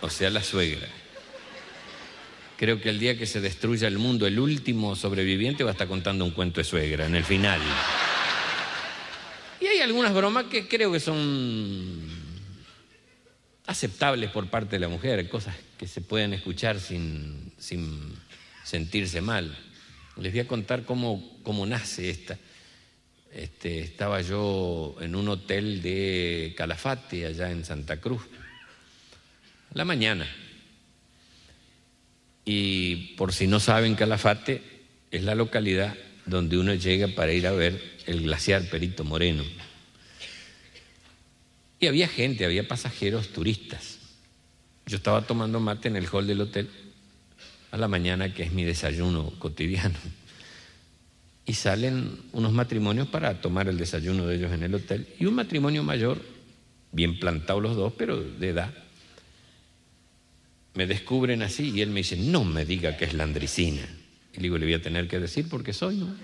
o sea, la suegra. Creo que el día que se destruya el mundo, el último sobreviviente va a estar contando un cuento de suegra en el final. Algunas bromas que creo que son aceptables por parte de la mujer, cosas que se pueden escuchar sin, sentirse mal. Les voy a contar cómo, cómo nace esta. Este, estaba yo en un hotel de Calafate, allá en Santa Cruz, la mañana. Y por si no saben, Calafate es la localidad donde uno llega para ir a ver el glaciar Perito Moreno. Y había gente, había pasajeros turistas. Yo estaba tomando mate en el hall del hotel a la mañana, que es mi desayuno cotidiano. Y salen unos matrimonios para tomar el desayuno de ellos en el hotel. Y un matrimonio mayor, bien plantados los dos, pero de edad. Me descubren así y él me dice, no me diga que es landricina. Y le digo, le voy a tener que decir porque soy, ¿no?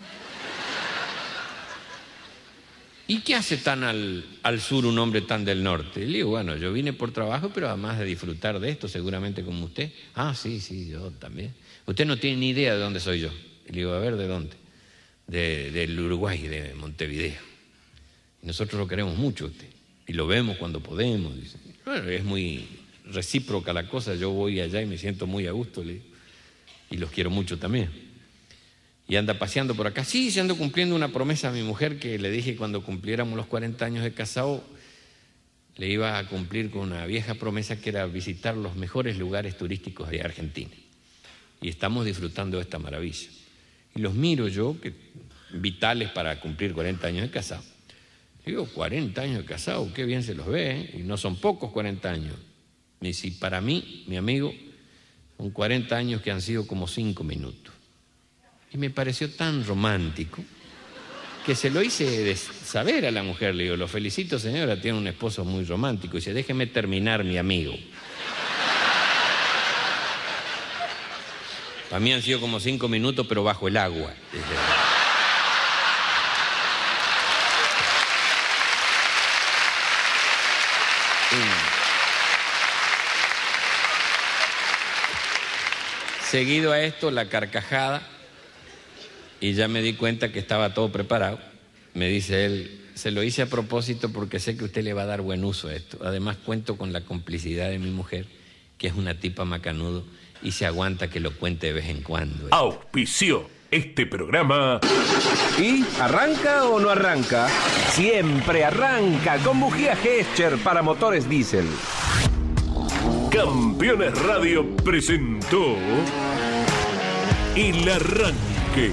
¿Y qué hace tan al, sur un hombre tan del norte? le digo, bueno, yo vine por trabajo, pero además de disfrutar de esto, seguramente como usted. Ah, sí, sí, yo también. Usted no tiene ni idea de dónde soy yo. le digo, a ver, ¿de dónde? del Uruguay, de Montevideo. nosotros lo queremos mucho usted. y lo vemos cuando podemos. Bueno, es muy recíproca la cosa, yo voy allá y me siento muy a gusto, y los quiero mucho también. Y anda paseando por acá. Sí, se ando cumpliendo una promesa a mi mujer que le dije cuando cumpliéramos los 40 años de casado, le iba a cumplir con una vieja promesa que era visitar los mejores lugares turísticos de Argentina. Y estamos disfrutando de esta maravilla. Y los miro yo, que vitales para cumplir 40 años de casado. Digo, 40 años de casado, qué bien se los ve, ¿eh? y no son pocos 40 años. Y si para mí, mi amigo, son 40 años que han sido como 5 minutos. Y me pareció tan romántico que se lo hice saber a la mujer. Le digo, lo felicito señora, tiene un esposo muy romántico. Y dice, déjeme terminar, mi amigo. Para mí han sido como cinco minutos, pero bajo el agua. Seguido a esto, la carcajada y ya me di cuenta que estaba todo preparado. Me dice él, se lo hice a propósito porque sé que usted le va a dar buen uso a esto. Además cuento con la complicidad de mi mujer, que es una tipa macanudo y se aguanta que lo cuente de vez en cuando. Auspició este programa. ¿Y arranca o no arranca? Siempre arranca con bujía Gescher para motores diésel. Campeones Radio presentó El Arranque.